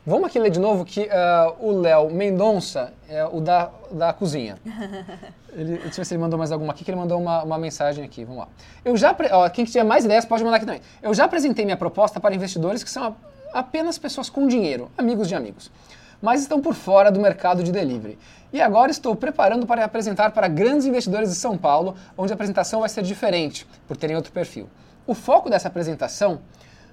Vamos aqui ler de novo que ah, o Léo Mendonça é o da, da cozinha. Ele, deixa eu ver se ele mandou mais alguma aqui, que ele mandou uma, uma mensagem aqui. Vamos lá. Eu já, ó, quem tiver mais ideias pode mandar aqui também. Eu já apresentei minha proposta para investidores que são a- apenas pessoas com dinheiro, amigos de amigos, mas estão por fora do mercado de delivery. E agora estou preparando para apresentar para grandes investidores de São Paulo, onde a apresentação vai ser diferente, por terem outro perfil. O foco dessa apresentação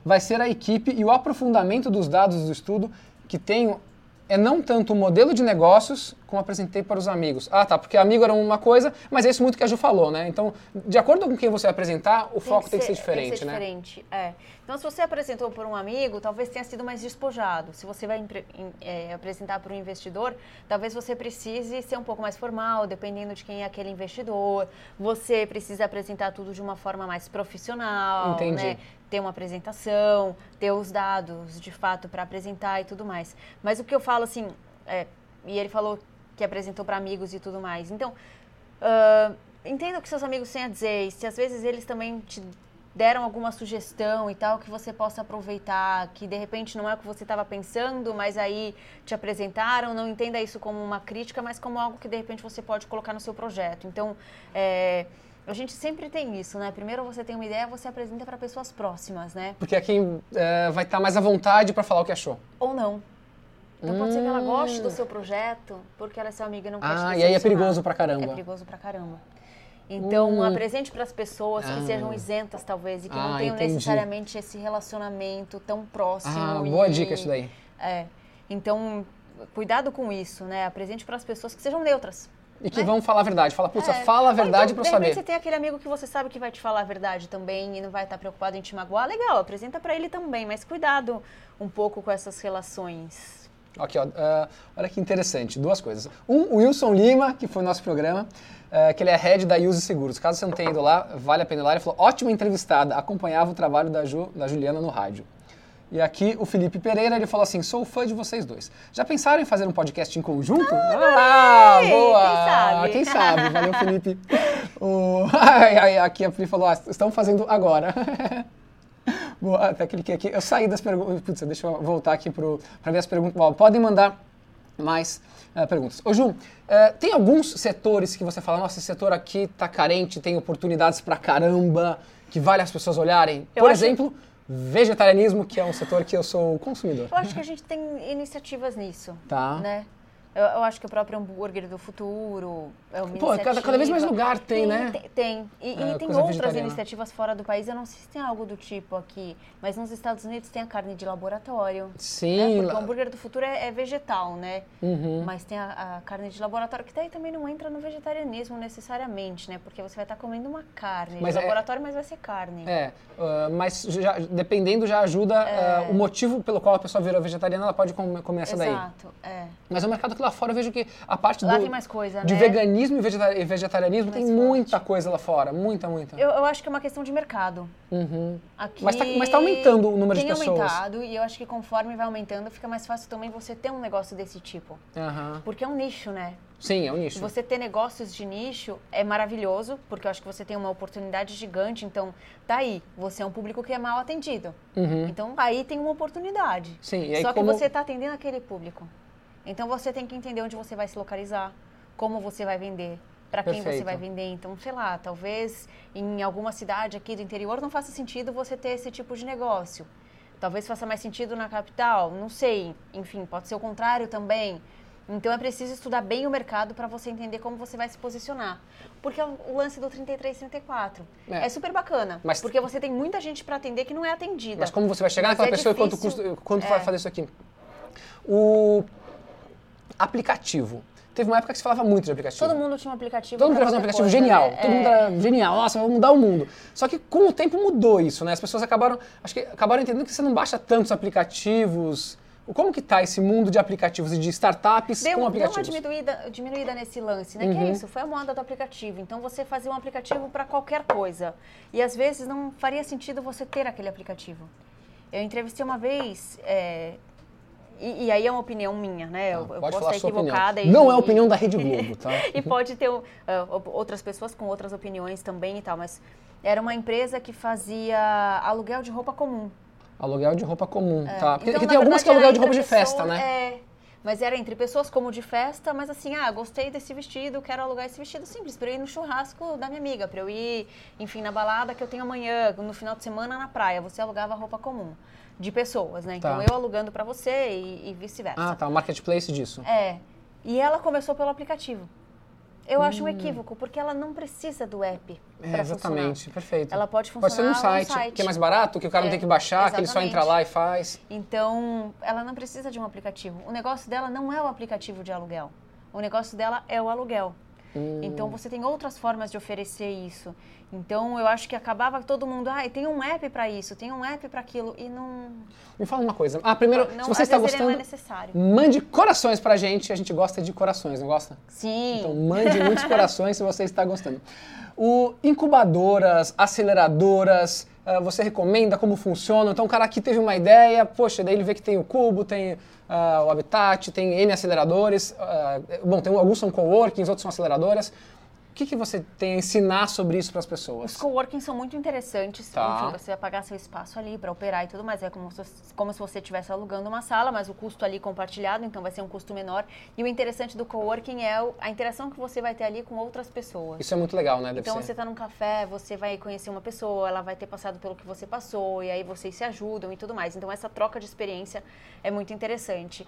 vai ser a equipe e o aprofundamento dos dados do estudo que tenho é não tanto o modelo de negócios como apresentei para os amigos. Ah, tá, porque amigo era uma coisa, mas é isso muito que a Ju falou, né? Então, de acordo com quem você vai apresentar, o foco tem que ser diferente, tem que ser né? diferente, é. Então, se você apresentou por um amigo, talvez tenha sido mais despojado. Se você vai é, apresentar para um investidor, talvez você precise ser um pouco mais formal, dependendo de quem é aquele investidor. Você precisa apresentar tudo de uma forma mais profissional, Entendi. né? Ter uma apresentação, ter os dados de fato para apresentar e tudo mais. Mas o que eu falo assim, é, e ele falou que apresentou para amigos e tudo mais. Então, ah, entenda o que seus amigos têm a dizer. E se às vezes eles também te deram alguma sugestão e tal que você possa aproveitar, que de repente não é o que você estava pensando, mas aí te apresentaram, não entenda isso como uma crítica, mas como algo que de repente você pode colocar no seu projeto. Então, é, a gente sempre tem isso, né? Primeiro você tem uma ideia, você apresenta para pessoas próximas, né? Porque é quem é, vai estar tá mais à vontade para falar o que achou. Ou não. Então hum. pode ser que ela goste do seu projeto, porque ela é sua amiga e não quer Ah, e aí é perigoso pra caramba. É perigoso pra caramba. Então, hum. apresente para as pessoas ah. que sejam isentas, talvez, e que ah, não tenham entendi. necessariamente esse relacionamento tão próximo. Ah, boa dica isso daí. É. Então, cuidado com isso, né? Apresente para as pessoas que sejam neutras. E que né? vão falar a verdade. Fala, putz, é. fala a verdade então, para saber. você tem aquele amigo que você sabe que vai te falar a verdade também e não vai estar preocupado em te magoar. Legal, apresenta para ele também, mas cuidado um pouco com essas relações. Aqui, ó, uh, olha que interessante, duas coisas. Um, o Wilson Lima, que foi no nosso programa, uh, que ele é head da Use Seguros. Caso você não tenha ido lá, vale a pena ir lá. Ele falou, ótima entrevistada, acompanhava o trabalho da, Ju, da Juliana no rádio. E aqui o Felipe Pereira, ele falou assim, sou fã de vocês dois. Já pensaram em fazer um podcast em conjunto? Ah, ah boa! Quem sabe? Quem sabe? Valeu, Felipe. o... aqui a Felipe falou, ah, estão fazendo agora. Boa, até cliquei aqui. Eu saí das perguntas. Putz, deixa eu voltar aqui para ver as perguntas. Bom, podem mandar mais uh, perguntas. Ô, Ju, uh, tem alguns setores que você fala, nossa, esse setor aqui está carente, tem oportunidades para caramba, que vale as pessoas olharem? Eu Por acho... exemplo, vegetarianismo, que é um setor que eu sou consumidor. Eu acho que a gente tem iniciativas nisso. Tá. Né? Eu, eu, acho que o próprio hambúrguer do futuro é uma Pô, cada, cada, vez mais lugar tem, tem né? Tem. tem. E, é, e tem outras iniciativas fora do país. Eu não sei se tem algo do tipo aqui, mas nos Estados Unidos tem a carne de laboratório. Né? Sim. Né? Porque o hambúrguer do futuro é, é vegetal, né? Uhum. Mas tem a, a, carne de laboratório, que daí também não entra no vegetarianismo necessariamente, né? Porque você vai estar comendo uma carne mas de é, laboratório, mas vai ser carne. É, uh, mas já, dependendo já ajuda uh, o motivo pelo qual a pessoa virou vegetariana, ela pode comer, comer essa Exato, daí. Exato, é. Mas o mercado que lá fora eu vejo que a parte lá do, tem mais coisa, de né? veganismo e vegetarianismo tem, tem muita coisa lá fora, muita, muita. Eu, eu, acho que é uma questão de mercado. Uhum. Aqui mas está tá aumentando o número de pessoas. Tem aumentado e eu acho que conforme vai aumentando fica mais fácil também você ter um negócio desse tipo. Uhum. Porque é um nicho, né? Sim, é um nicho. Você ter negócios de nicho é maravilhoso, porque eu acho que você tem uma oportunidade gigante. Então, daí, tá você é um público que é mal atendido. Uhum. Então, aí tem uma oportunidade. Sim, Só que como... você está atendendo aquele público. Então você tem que entender onde você vai se localizar, como você vai vender, para quem você vai vender. Então, sei lá, talvez em alguma cidade aqui do interior não faça sentido você ter esse tipo de negócio. Talvez faça mais sentido na capital, não sei. Enfim, pode ser o contrário também. Então é preciso estudar bem o mercado para você entender como você vai se posicionar. Porque é o lance do 33 34 é, é super bacana. Mas, porque você tem muita gente para atender que não é atendida. Mas como você vai chegar naquela é pessoa difícil, e quanto, custa, quanto é. vai fazer isso aqui? O aplicativo. Teve uma época que se falava muito de aplicativo. Todo mundo tinha um aplicativo. Todo mundo queria fazer um aplicativo coisa, genial. Né? Todo é... mundo era genial. Nossa, vai mudar o mundo. Só que com o tempo mudou isso, né? As pessoas acabaram, acho que acabaram entendendo que você não baixa tantos aplicativos. Como que tá esse mundo de aplicativos e de startups deu, com aplicativos? Deu uma diminuída, diminuída nesse lance, né? Uhum. Que é uhum. isso, foi a moda do aplicativo. Então você fazia um aplicativo para qualquer coisa. E às vezes não faria sentido você ter aquele aplicativo. Eu entrevistei uma vez é, e, e, aí é uma opinião minha, né? eu, eu posso estar equivocada. E, Não é a opinião da Rede Globo, tá? e pode ter uh, outras pessoas com outras opiniões também e tal, mas era uma empresa que fazia aluguel de roupa comum. Aluguel de roupa comum, é. tá? Porque, então, tem algumas que é aluguel de roupa de festa, né? É, mas era entre pessoas como de festa, mas assim, ah, gostei desse vestido, quero alugar esse vestido simples, para eu ir no churrasco da minha amiga, para eu ir, enfim, na balada que eu tenho amanhã, no final de semana na praia. Você alugava roupa comum de pessoas, né? Então tá. eu alugando para você e, e vice-versa. Ah, tá, o marketplace disso. É. E ela começou pelo aplicativo. Eu hum. acho um hum. equívoco, porque ela não precisa do app. É, exatamente, funcionar. perfeito. Ela pode funcionar pode ser no site, site, que é mais barato, que o cara é, não tem que baixar, exatamente. que ele só entra lá e faz. Então, ela não precisa de um aplicativo. O negócio dela não é o aplicativo de aluguel. O negócio dela é o aluguel. Hum. Então você tem outras formas de oferecer isso. Então eu acho que acabava todo mundo, ah, tem um app para isso, tem um app para aquilo e não. Me fala uma coisa. Ah, primeiro, não, se você está gostando, não é necessário. mande corações pra gente. A gente gosta de corações, não gosta? Sim. Então mande muitos corações se você está gostando. O incubadoras, aceleradoras, uh, você recomenda como funciona? Então o cara aqui teve uma ideia, poxa, daí ele vê que tem o Cubo, tem uh, o Habitat, tem N aceleradores. Uh, bom, tem, alguns são coworkings, outros são aceleradoras. Que, que você tem a ensinar sobre isso para as pessoas? Os coworking são muito interessantes. Tá. Enfim, você vai pagar seu espaço ali para operar e tudo mais. É como se, como se você estivesse alugando uma sala, mas o custo ali compartilhado, então vai ser um custo menor. E o interessante do coworking é a interação que você vai ter ali com outras pessoas. Isso é muito legal, né? Deve Então ser. você está num café, você vai conhecer uma pessoa, ela vai ter passado pelo que você passou, e aí vocês se ajudam e tudo mais. Então essa troca de experiência é muito interessante.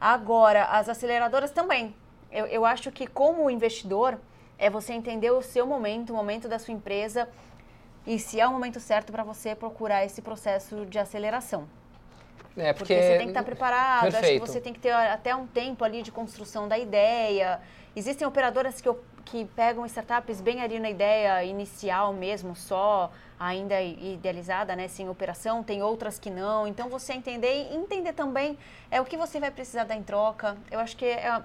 Agora, as aceleradoras também. Eu, eu acho que como investidor, é você entender o seu momento, o momento da sua empresa, e se é o momento certo para você procurar esse processo de aceleração. É, Porque você tem que estar preparado, acho que Perfeito. você tem que ter até um tempo ali de construção da ideia. Existem operadoras que, que pegam startups bem ali na ideia inicial mesmo, só ainda idealizada, né, sem operação. Tem outras que não. Então você entender e entender também é o que você vai precisar dar em troca. Eu acho que é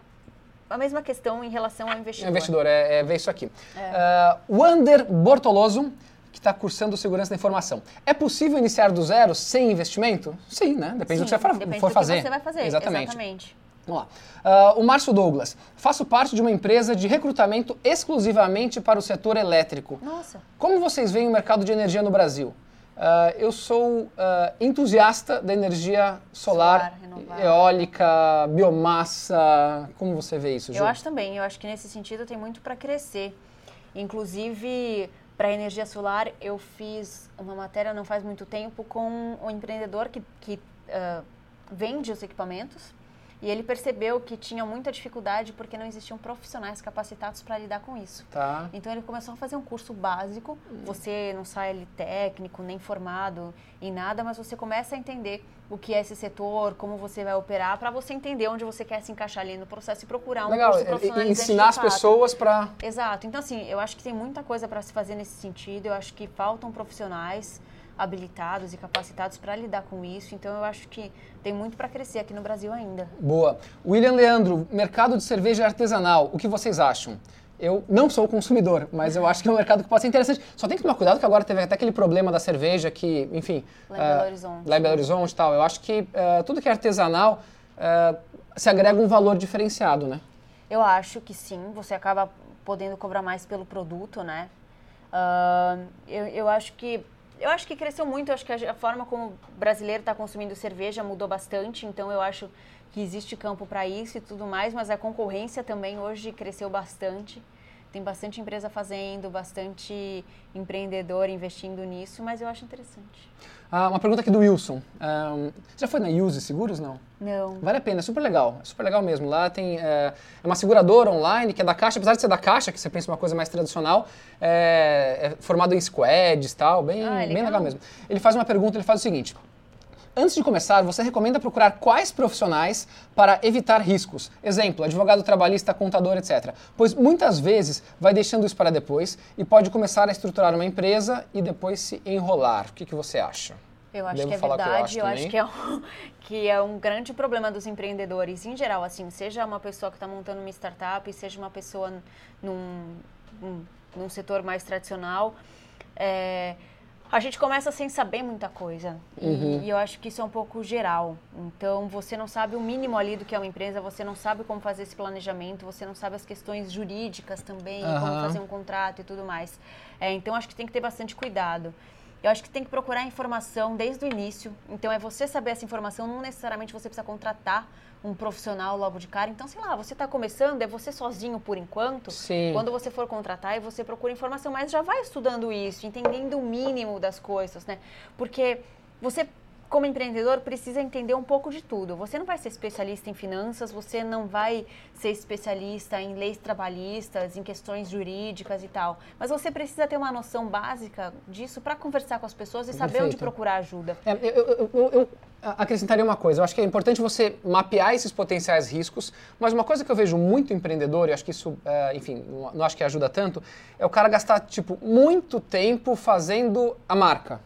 a, mesma questão em relação ao É investidor. investidor, é, é ver isso aqui. Ah, Wander Bortoloso, que está cursando segurança da informação. É possível iniciar do zero sem investimento? Sim, né? Depende do que Sim, você for, depende for do que fazer. você vai fazer. Exatamente. Exatamente. Vamos lá. Ah, o Márcio Douglas. Faço parte de uma empresa de recrutamento exclusivamente para o setor elétrico. Nossa. Como vocês veem o mercado de energia no Brasil? Ah, eu sou ah, entusiasta da energia solar, Solar, eólica, biomassa. Como você vê isso, Ju? Eu acho também, eu acho que nesse sentido tem muito para crescer. Inclusive, para a energia solar, eu fiz uma matéria não faz muito tempo com um empreendedor que, que ah, vende os equipamentos e ele percebeu que tinha muita dificuldade porque não existiam profissionais capacitados para lidar com isso. Tá. Então ele começou a fazer um curso básico. Você não sai ali técnico, nem formado em nada, mas você começa a entender o que é esse setor, como você vai operar, para você entender onde você quer se encaixar ali no processo e procurar um Legal, curso profissionalizante e ensinar as pessoas para Exato. Então, assim, eu acho que tem muita coisa para se fazer nesse sentido. Eu acho que faltam profissionais habilitados e capacitados para lidar com isso. Então, eu acho que tem muito para crescer aqui no Brasil ainda. Boa. William Leandro, mercado de cerveja artesanal, o que vocês acham? Eu não sou consumidor, mas eu acho que é um mercado que pode ser interessante. Só tem que tomar cuidado que agora teve até aquele problema da cerveja que, enfim... Lá em Belo ah, Horizonte. Lá em Belo Horizonte e tal. Eu acho que ah, tudo que é artesanal ah, se agrega um valor diferenciado, né? Eu acho que sim, você acaba podendo cobrar mais pelo produto, né? Ah, eu, eu acho que eu acho que cresceu muito, eu acho que a, a forma como o brasileiro está consumindo cerveja mudou bastante, então eu acho que existe campo para isso e tudo mais, mas a concorrência também hoje cresceu bastante. Tem bastante empresa fazendo, bastante empreendedor investindo nisso, mas eu acho interessante. Ah, uma pergunta aqui do Wilson. Você já foi na Use Seguros, não? Não. Vale a pena, é super legal, é super legal mesmo. Lá tem é, é uma seguradora online que é da Caixa, apesar de ser da Caixa, que você pensa uma coisa mais tradicional, é, é formado em squads e tal, bem, Ah, é bem legal. legal mesmo. Ele faz uma pergunta, ele faz o seguinte. Antes de começar, você recomenda procurar quais profissionais para evitar riscos? Exemplo, advogado trabalhista, contador, etc. Pois muitas vezes vai deixando isso para depois e pode começar a estruturar uma empresa e depois se enrolar. O que, que você acha? Eu acho Devo que é o que eu verdade, acho eu acho, que, é um, que é um grande problema dos empreendedores em geral, assim, seja uma pessoa que está montando uma startup, seja uma pessoa num, num, num setor mais tradicional, é, a gente começa sem saber muita coisa. E- Uhum. E, eu acho que isso é um pouco geral. Então, você não sabe o mínimo ali do que é uma empresa, você não sabe como fazer esse planejamento, você não sabe as questões jurídicas também, como Aham. fazer um contrato e tudo mais. É, então, acho que tem que ter bastante cuidado. Eu acho que tem que procurar informação desde o início. Então, é você saber essa informação, não necessariamente você precisa contratar um profissional logo de cara. Então, sei lá, você está começando, é você sozinho por enquanto. Sim. Quando você for contratar, e você procura informação, mas já vai estudando isso, entendendo o mínimo das coisas, né? Porque você, como empreendedor, precisa entender um pouco de tudo. Você não vai ser especialista em finanças, você não vai ser especialista em leis trabalhistas, em questões jurídicas e tal. Mas você precisa ter uma noção básica disso para conversar com as pessoas e saber onde Perfeito. procurar ajuda. É, eu, eu- eu- acrescentaria uma coisa. Eu acho que é importante você mapear esses potenciais riscos, mas uma coisa que eu vejo muito empreendedor, e acho que isso, é, enfim, não acho que ajuda tanto, é o cara gastar, tipo, muito tempo fazendo a marca.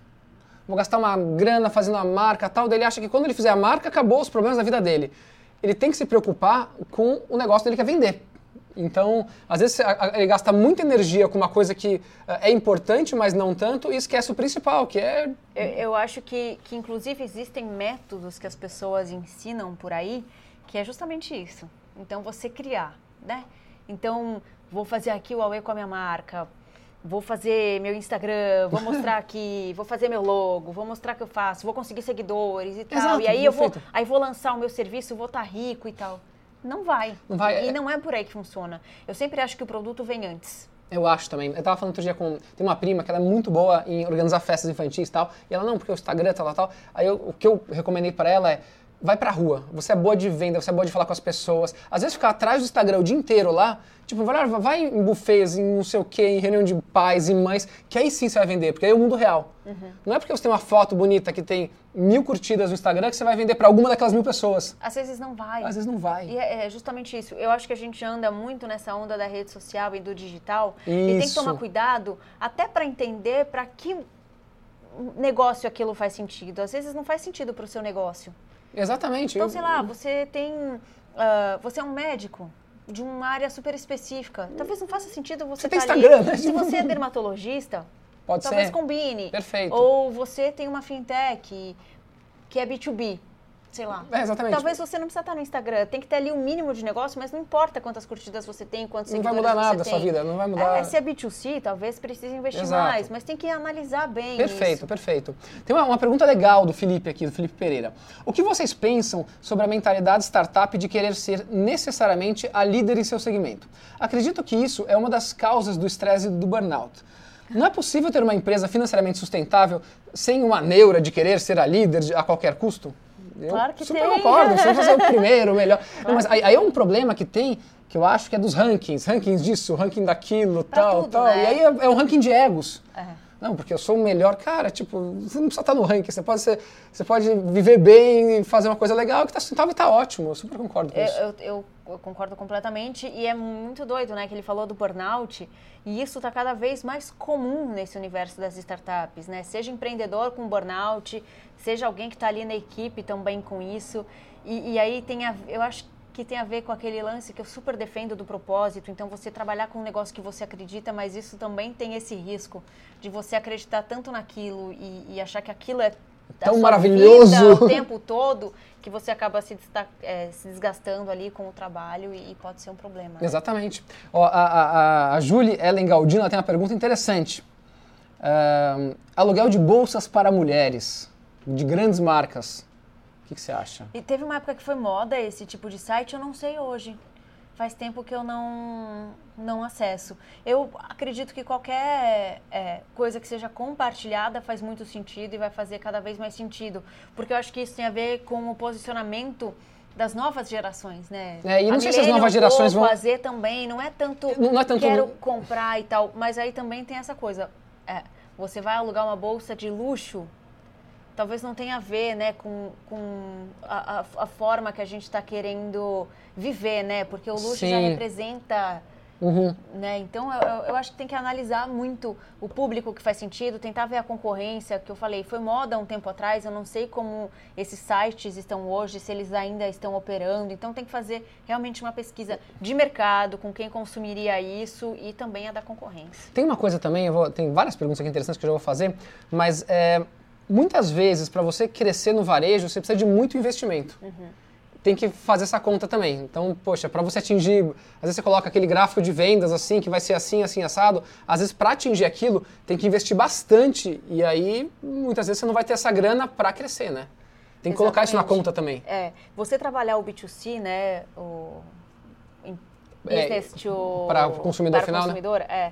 Vou gastar uma grana fazendo a marca tal, daí ele acha que quando ele fizer a marca, acabou os problemas da vida dele. Ele tem que se preocupar com o negócio dele que é vender. Então, às vezes ele gasta muita energia com uma coisa que eh, é importante, mas não tanto, e esquece o principal, que é Eu, eu acho que, que, inclusive, existem métodos que as pessoas ensinam por aí que é justamente isso. Então, você criar, né? Então, vou fazer aqui o Aue com a minha marca, vou fazer meu Instagram, vou mostrar aqui, vou fazer meu logo, vou mostrar o que eu faço, vou conseguir seguidores e tal. Exato, e aí eu vou, aí vou lançar o meu serviço, vou estar rico e tal. Não vai. Não vai, E é- não é por aí que funciona. Eu sempre acho que o produto vem antes. Eu acho também. Eu tava falando outro dia com. Tem uma prima que ela é muito boa em organizar festas infantis e tal. E ela, não, porque o Instagram, tal, tal, tal. Aí eu- o que eu recomendei pra ela é. Vai pra rua. Você é boa de venda, você é boa de falar com as pessoas. Às vezes ficar atrás do Instagram o dia inteiro lá, tipo, vai, vai em buffets, em não sei o quê, em reunião de pais e mães, que aí sim você vai vender, porque aí é o mundo real. Não é porque você tem uma foto bonita que tem mil curtidas no Instagram que você vai vender pra alguma daquelas mil pessoas. Às vezes não vai. Às vezes não vai. E é é justamente isso. Eu acho que a gente anda muito nessa onda da rede social e do digital. E tem que Isso. tomar cuidado até para entender para que negócio aquilo faz sentido. Às vezes não faz sentido para o seu negócio. Exatamente. Então, sei lá, você tem. ah, você é um médico de uma área super específica. Talvez não faça sentido você Você tem tá ali- Instagram, né? Se você é dermatologista, Pode talvez ser. combine. Perfeito. Ou você tem uma fintech que é B2B. Sei lá. É, exatamente. Talvez você não precisa estar no Instagram. Tem que ter ali um mínimo de negócio, mas não importa quantas curtidas você tem, quantos Não vai seguidores mudar nada você a sua tem. vida, não vai mudar. É, se é B2C, talvez precise investir Exato. mais, mas tem que analisar bem Perfeito, isso. perfeito. Tem uma, uma pergunta legal do Felipe aqui, do Felipe Pereira. O que vocês pensam sobre a mentalidade startup de querer ser necessariamente a líder em seu segmento? Acredito que isso é uma das causas do estresse e do burnout. Não é possível ter uma empresa financeiramente sustentável sem uma neura de querer ser a líder de- a qualquer custo? Eu Claro que super tem. concordo, você fazer o primeiro, o melhor. Não, mas aí, aí é um problema que tem, que eu acho que é dos rankings, rankings disso, ranking daquilo, Pra tal, tudo, tal. né? E aí é, é um ranking de egos. É. Não, porque eu sou o melhor. Cara, tipo, você não precisa estar no ranking. Você pode, ser, você pode viver bem fazer uma coisa legal que tá sustentável e tá ótimo. Eu super concordo com Eu, isso. eu- eu- eu concordo completamente e é muito doido, né? Que ele falou do burnout e isso está cada vez mais comum nesse universo das startups, né? Seja empreendedor com burnout, seja alguém que está ali na equipe também com isso. E, e aí tem a, eu acho que tem a ver com aquele lance que eu super defendo do propósito. Então você trabalhar com um negócio que você acredita, mas isso também tem esse risco de você acreditar tanto naquilo e, e achar que aquilo é Tão maravilhoso. o tempo todo que você acaba se, eh, se desgastando ali com o trabalho e, e pode ser um problema. né? Exatamente. Ó, a, a, a- Julie Ellen Galdino tem uma pergunta interessante. Ahn, aluguel de bolsas para mulheres, de grandes marcas. O que, que você acha? E teve uma época que foi moda esse tipo de site, eu não sei hoje. Faz tempo que eu não, não acesso. Eu acredito que qualquer é, coisa que seja compartilhada faz muito sentido e vai fazer cada vez mais sentido. Porque eu acho que isso tem a ver com o posicionamento das novas gerações, né? É, e não A sei se as novas gerações vão- Z também, não é tanto, Não- não é tanto quero comprar e tal, mas aí também tem essa coisa. é, você vai alugar uma bolsa de luxo, talvez não tenha a ver né, com, com a, a- a forma que a gente está querendo viver, né? Porque o luxo já Sim. representa. Uhum. Né? Então, eu, eu- acho que tem que analisar muito o público que faz sentido, tentar ver a concorrência, que eu falei, foi moda um tempo atrás, eu não sei como esses sites estão hoje, se eles ainda estão operando, então tem que fazer realmente uma pesquisa de mercado, com quem consumiria isso e também a da concorrência. Tem uma coisa também, eu vou- tem várias perguntas aqui interessantes que eu já vou fazer, mas é, muitas vezes, para você crescer no varejo, você precisa de muito investimento. Tem que fazer essa conta também. Então, poxa, para você atingir, às vezes você coloca aquele gráfico de vendas assim, que vai ser assim, assim, assado. Às vezes, para atingir aquilo, tem que investir bastante. E aí, muitas vezes, você não vai ter essa grana para crescer, né? Tem que colocar isso na Exatamente. conta também. É, você trabalhar o B2C, né, o É, business to para o consumidor para o final, né? consumidor, é,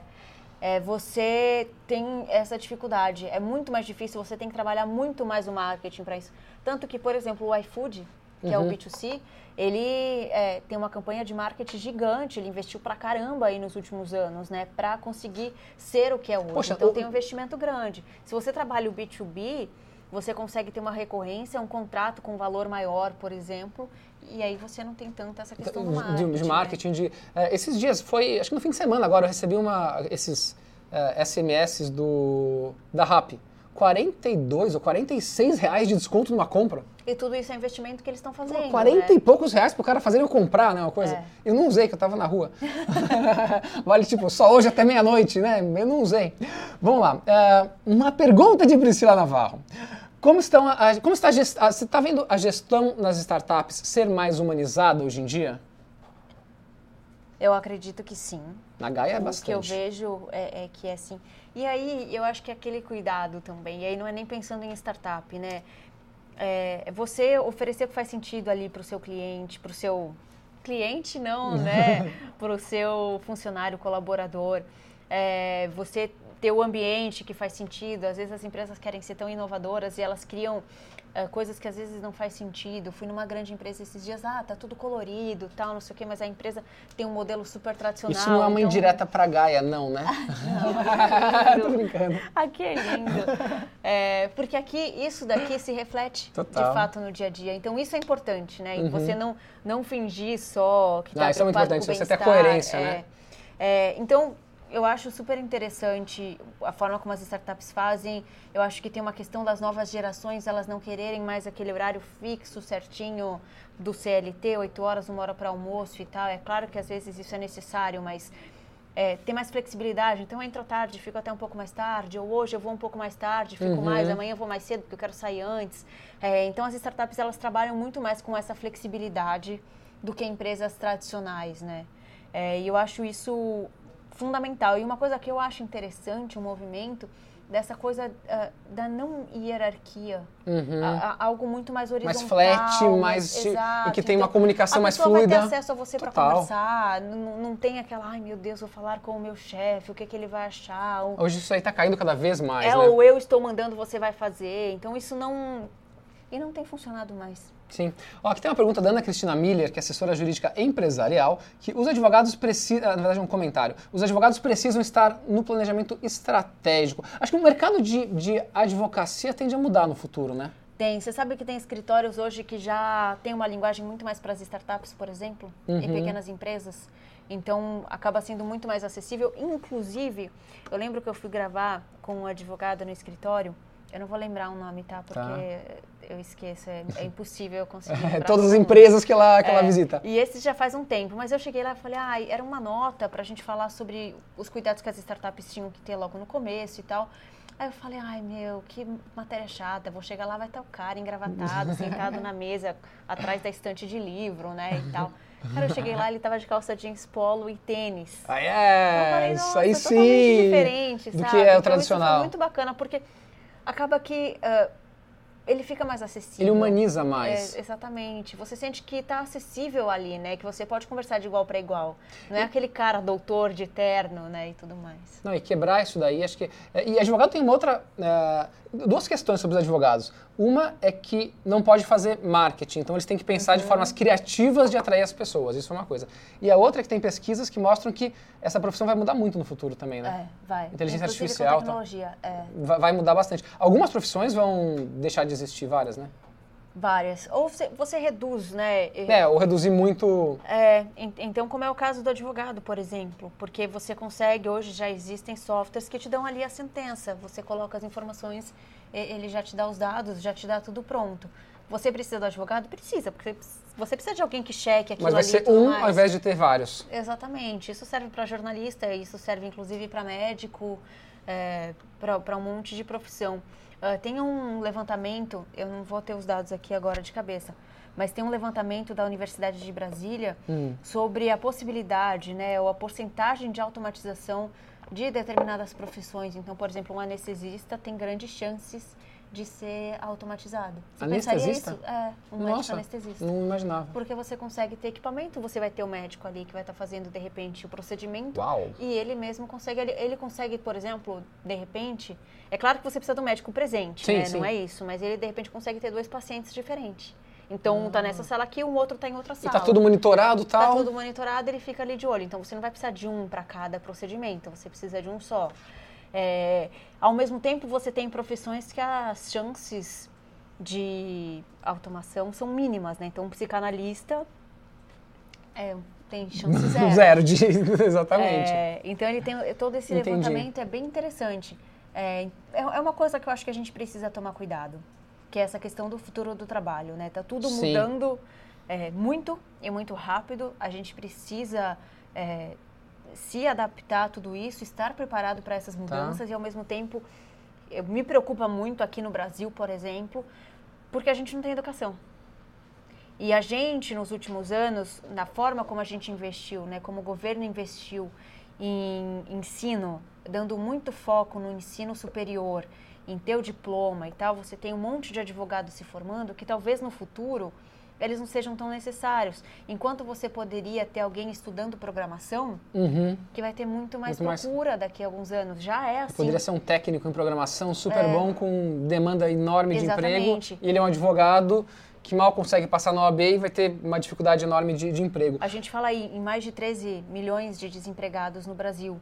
é, você tem essa dificuldade. É muito mais difícil, você tem que trabalhar muito mais o marketing para isso. Tanto que, por exemplo, o iFood, que é Uhum. o B2C, ele é, tem uma campanha de marketing gigante, ele investiu pra caramba aí nos últimos anos, né, para conseguir ser o que é hoje. Poxa, então tem um investimento grande. Se você trabalha o B2B, você consegue ter uma recorrência, um contrato com valor maior, por exemplo, e aí você não tem tanto essa questão do marketing. De, de né? marketing, de, é, esses dias, foi, acho que no fim de semana agora, eu recebi uma, esses é, SMS do, da RAP. 42 ou 46 reais de desconto numa compra. E tudo isso é investimento que eles estão fazendo. Pô, 40 né? e poucos reais pro cara fazer eu comprar, né? Uma coisa. É. Eu não usei, que eu tava na rua. vale tipo, só hoje até meia-noite, né? Eu não usei. Vamos lá. É, uma pergunta de Priscila Navarro. Como, estão a, como está a gestão. Você está vendo a gestão nas startups ser mais humanizada hoje em dia? Eu acredito que sim. Na Gaia é o bastante. que eu vejo é, é que é assim. E aí eu acho que é aquele cuidado também. E aí não é nem pensando em startup, né? É você oferecer o que faz sentido ali para o seu cliente, para o seu cliente não, né? para o seu funcionário, colaborador. É, você ter o ambiente que faz sentido. Às vezes as empresas querem ser tão inovadoras e elas criam uh, coisas que às vezes não faz sentido. Fui numa grande empresa esses dias, ah, tá tudo colorido, tal, não sei o quê, mas a empresa tem um modelo super tradicional. Isso não é uma então... indireta pra Gaia, não, né? não, Tô brincando. Aqui é lindo. É, porque aqui, isso daqui se reflete Total. de fato no dia a dia. Então isso é importante, né? E Uhum. você não, não fingir só que Não, tá isso é muito importante, com o você bem-estar, coerência, é. né? É, então, eu acho super interessante a forma como as startups fazem. Eu acho que tem uma questão das novas gerações, elas não quererem mais aquele horário fixo, certinho do CLT, oito horas, uma hora para almoço e tal. É claro que às vezes isso é necessário, mas é, tem mais flexibilidade. Então, eu entro tarde, fico até um pouco mais tarde, ou hoje eu vou um pouco mais tarde, fico Uhum. mais, amanhã eu vou mais cedo porque eu quero sair antes. É, então, as startups, elas trabalham muito mais com essa flexibilidade do que empresas tradicionais, né? É, e eu acho isso fundamental. E uma coisa que eu acho interessante, o movimento, dessa coisa ah, da não hierarquia. Uhum. A- a- algo muito mais mais horizontal. flat, mais esti- exato. e que tem Então, uma comunicação mais pessoa vai fluida. ter acesso a você para conversar. Não, não tem aquela, ai meu Deus, vou falar com o meu chefe, o que, que ele vai achar. Ou, Hoje isso aí tá caindo cada vez mais, é, né? ou eu estou mandando, você vai fazer. Então isso não. E não tem funcionado mais. Sim. Ó, aqui tem uma pergunta da Ana Cristina Miller, que é assessora jurídica empresarial, que os advogados precisam, na verdade é um comentário, os advogados precisam estar no planejamento estratégico. Acho que o mercado de, de advocacia tende a mudar no futuro, né? Tem. Você sabe que tem escritórios hoje que já tem uma linguagem muito mais para as startups, por exemplo, e Uhum. pequenas empresas. Então, acaba sendo muito mais acessível. Inclusive, eu lembro que eu fui gravar com um advogado no escritório. Eu não vou lembrar o nome, tá? Porque Tá. Eu esqueço. É, é impossível eu conseguir. É, todas as empresas que ela, que ela É, visita. E esse já faz um tempo, mas eu cheguei lá e falei, ah, era uma nota pra gente falar sobre os cuidados que as startups tinham que ter logo no começo e tal. Aí eu falei, ai meu, que matéria chata, vou chegar lá, vai estar o cara engravatado, sentado na mesa, atrás da estante de livro, né, e tal. Cara, eu cheguei lá, ele tava de calça jeans polo e tênis. Eu é, isso aí sim. diferente, do sabe? que é o Então, tradicional. Muito bacana, porque acaba que ah, ele fica mais acessível. Ele humaniza mais. É, exatamente. Você sente que está acessível ali, né? Que você pode conversar de igual para igual. Não é aquele cara doutor de terno, né? E tudo mais. Não, e quebrar isso daí, acho que. é, E advogado tem uma outra. é, duas questões sobre os advogados. Uma é que não pode fazer marketing, então eles têm que pensar Uhum. de formas criativas de atrair as pessoas, isso é uma coisa. E a outra é que tem pesquisas que mostram que essa profissão vai mudar muito no futuro também, né? É, vai. Inteligência Inclusive artificial, Com tá? tecnologia, é. Vai mudar bastante. Algumas profissões vão deixar de existir, várias, né? Várias. Ou você, você reduz, né? É, ou reduzir muito. É, en- então como é o caso do advogado, por exemplo, porque você consegue, hoje já existem softwares que te dão ali a sentença, você coloca as informações, ele já te dá os dados, já te dá tudo pronto. Você precisa do advogado? Precisa, porque você precisa de alguém que cheque aquilo Mas vai ali ser um mais. ao invés de ter vários. Exatamente. Isso serve para jornalista, isso serve inclusive para médico, para um monte de profissão. Ah, tem um levantamento, eu não vou ter os dados aqui agora de cabeça, mas tem um levantamento da Universidade de Brasília Hum. sobre a possibilidade, né, ou a porcentagem de automatização de determinadas profissões. Então, por exemplo, um anestesista tem grandes chances de ser automatizado. Você pensaria Anestesista? isso? É, um médico Nossa, anestesista. não imaginava. Porque você consegue ter equipamento, você vai ter o médico ali que vai estar fazendo de repente o procedimento Uau! e ele mesmo consegue, ele, ele consegue, por exemplo, de repente, é claro que você precisa do médico presente, Sim, né? sim. Não é isso, mas ele de repente consegue ter dois pacientes diferentes. Então, um tá nessa sala aqui, o outro tá em outra E sala. tá tudo monitorado e Tá tal. tudo monitorado, ele fica ali de olho. Então, você não vai precisar de um para cada procedimento, você precisa de um só. É, ao mesmo tempo, você tem profissões que as chances de automação são mínimas, né? Então, um psicanalista é, tem chance zero. Zero de. Exatamente. É, então ele tem todo esse Entendi. levantamento é bem interessante. É, é é uma coisa que eu acho que a gente precisa tomar cuidado, que é essa questão do futuro do trabalho, né? Tá tudo Sim. mudando é, muito e muito rápido. A gente precisa é, se adaptar a tudo isso, estar preparado para essas mudanças e ao mesmo tempo me preocupa muito aqui no Brasil, por exemplo, porque a gente não tem educação. E a gente, nos últimos anos, na forma como a gente investiu, né, como o governo investiu em ensino, dando muito foco no ensino superior, em ter o diploma e tal, você tem um monte de advogados se formando que talvez no futuro eles não sejam tão necessários. Enquanto você poderia ter alguém estudando programação, Uhum. que vai ter muito mais Muito mais- procura daqui a alguns anos. Já é assim. Poderia ser um técnico em programação super É. bom, com demanda enorme de Exatamente. emprego. E ele é um advogado que mal consegue passar na OAB e vai ter uma dificuldade enorme de, de emprego. A gente fala aí em mais de 13 milhões de desempregados no Brasil.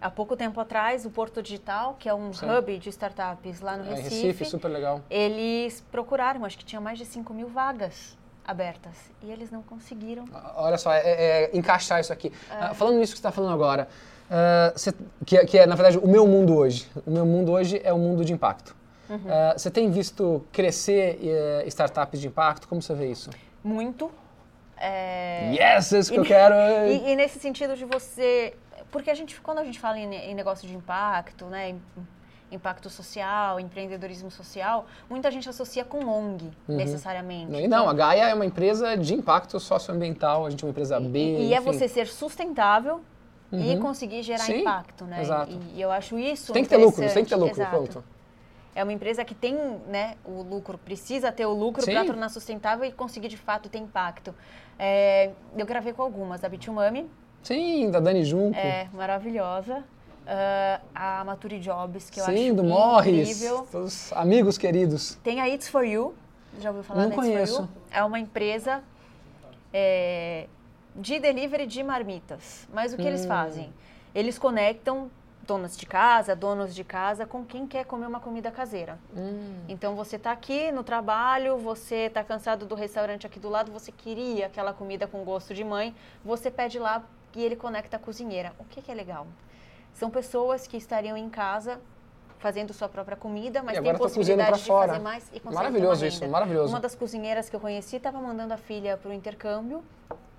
Há pouco tempo atrás, o Porto Digital, que é um Sim. hub de startups lá no É, Recife, Recife, super legal. eles procuraram, acho que tinha mais de 5 mil vagas abertas. E eles não conseguiram. Ah, Olha só, é, é- é encaixar isso aqui. Ah, falando nisso que você está falando agora, ah, você- que, é- que é, na verdade, o meu mundo hoje. O meu mundo hoje é o mundo de impacto. Ah, você tem visto crescer eh, startups de impacto? Como você vê isso? Muito. É, Yes, é isso que eu quero. E, e nesse sentido de você. Porque a gente, quando a gente fala em, em negócio de impacto, né? impacto social, empreendedorismo social, muita gente associa com ONG, necessariamente. E não, a Gaia é uma empresa de impacto socioambiental, a gente é uma empresa B. E, e é. Uhum. você ser sustentável e conseguir gerar Sim, impacto, né? exato. E, e eu acho isso Tem que ter lucro, tem que ter lucro, exato. É uma empresa que tem, né, o lucro, precisa ter o lucro para tornar sustentável e conseguir de fato ter impacto. É, eu gravei com algumas, a Bitumami, Sim, da Dani Junco. é maravilhosa. Ah, a Mature Jobs, que eu Sim, acho do Morris. incrível. Todos amigos queridos. Tem a It's For You, já ouviu falar Não da It's For conheço. You? É uma empresa é, de delivery de marmitas. Mas o que Hum. eles fazem? Eles conectam donas de casa, donos de casa com quem quer comer uma comida caseira. Hum. Então você está aqui no trabalho, você está cansado do restaurante aqui do lado, você queria aquela comida com gosto de mãe, você pede lá e ele conecta a cozinheira. O que, que é legal? São pessoas que estariam em casa fazendo sua própria comida, mas tem tá possibilidade de fora. fazer mais e consegue Maravilhoso isso, maravilhoso. Uma das cozinheiras que eu conheci estava mandando a filha para o intercâmbio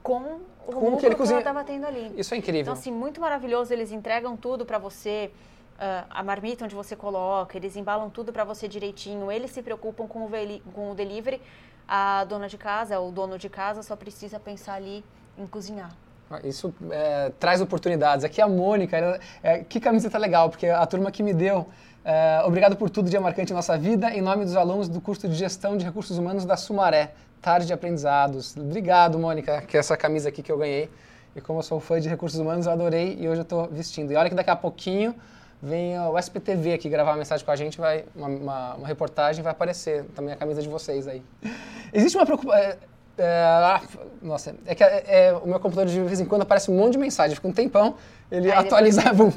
com o Com o lucro que que, ele ela cozinha. estava tendo ali. Isso é incrível. Então, assim, muito maravilhoso. Eles entregam tudo para você, ah, a marmita onde você coloca, eles embalam tudo para você direitinho. Eles se preocupam com o, com o delivery. A dona de casa, o dono de casa, só precisa pensar ali em cozinhar. Isso é, traz oportunidades. Aqui a Mônica, ela- é, que camiseta legal, porque a turma que me deu. é, obrigado por tudo, dia marcante em nossa vida, em nome dos alunos do curso de Gestão de Recursos Humanos da Sumaré. Tarde de aprendizados. Obrigado, Mônica, que é essa camisa aqui que eu ganhei. E como eu sou fã de recursos humanos, eu adorei e hoje eu estou vestindo. E olha que daqui a pouquinho vem o SPTV aqui gravar uma mensagem com a gente, vai, uma, uma- uma reportagem, vai aparecer também a camisa de vocês aí. Existe uma preocupação. Nossa, é que é, é, o meu computador de vez em quando aparece um monte de mensagem, fica um tempão, ele Aí depois- atualiza. bum.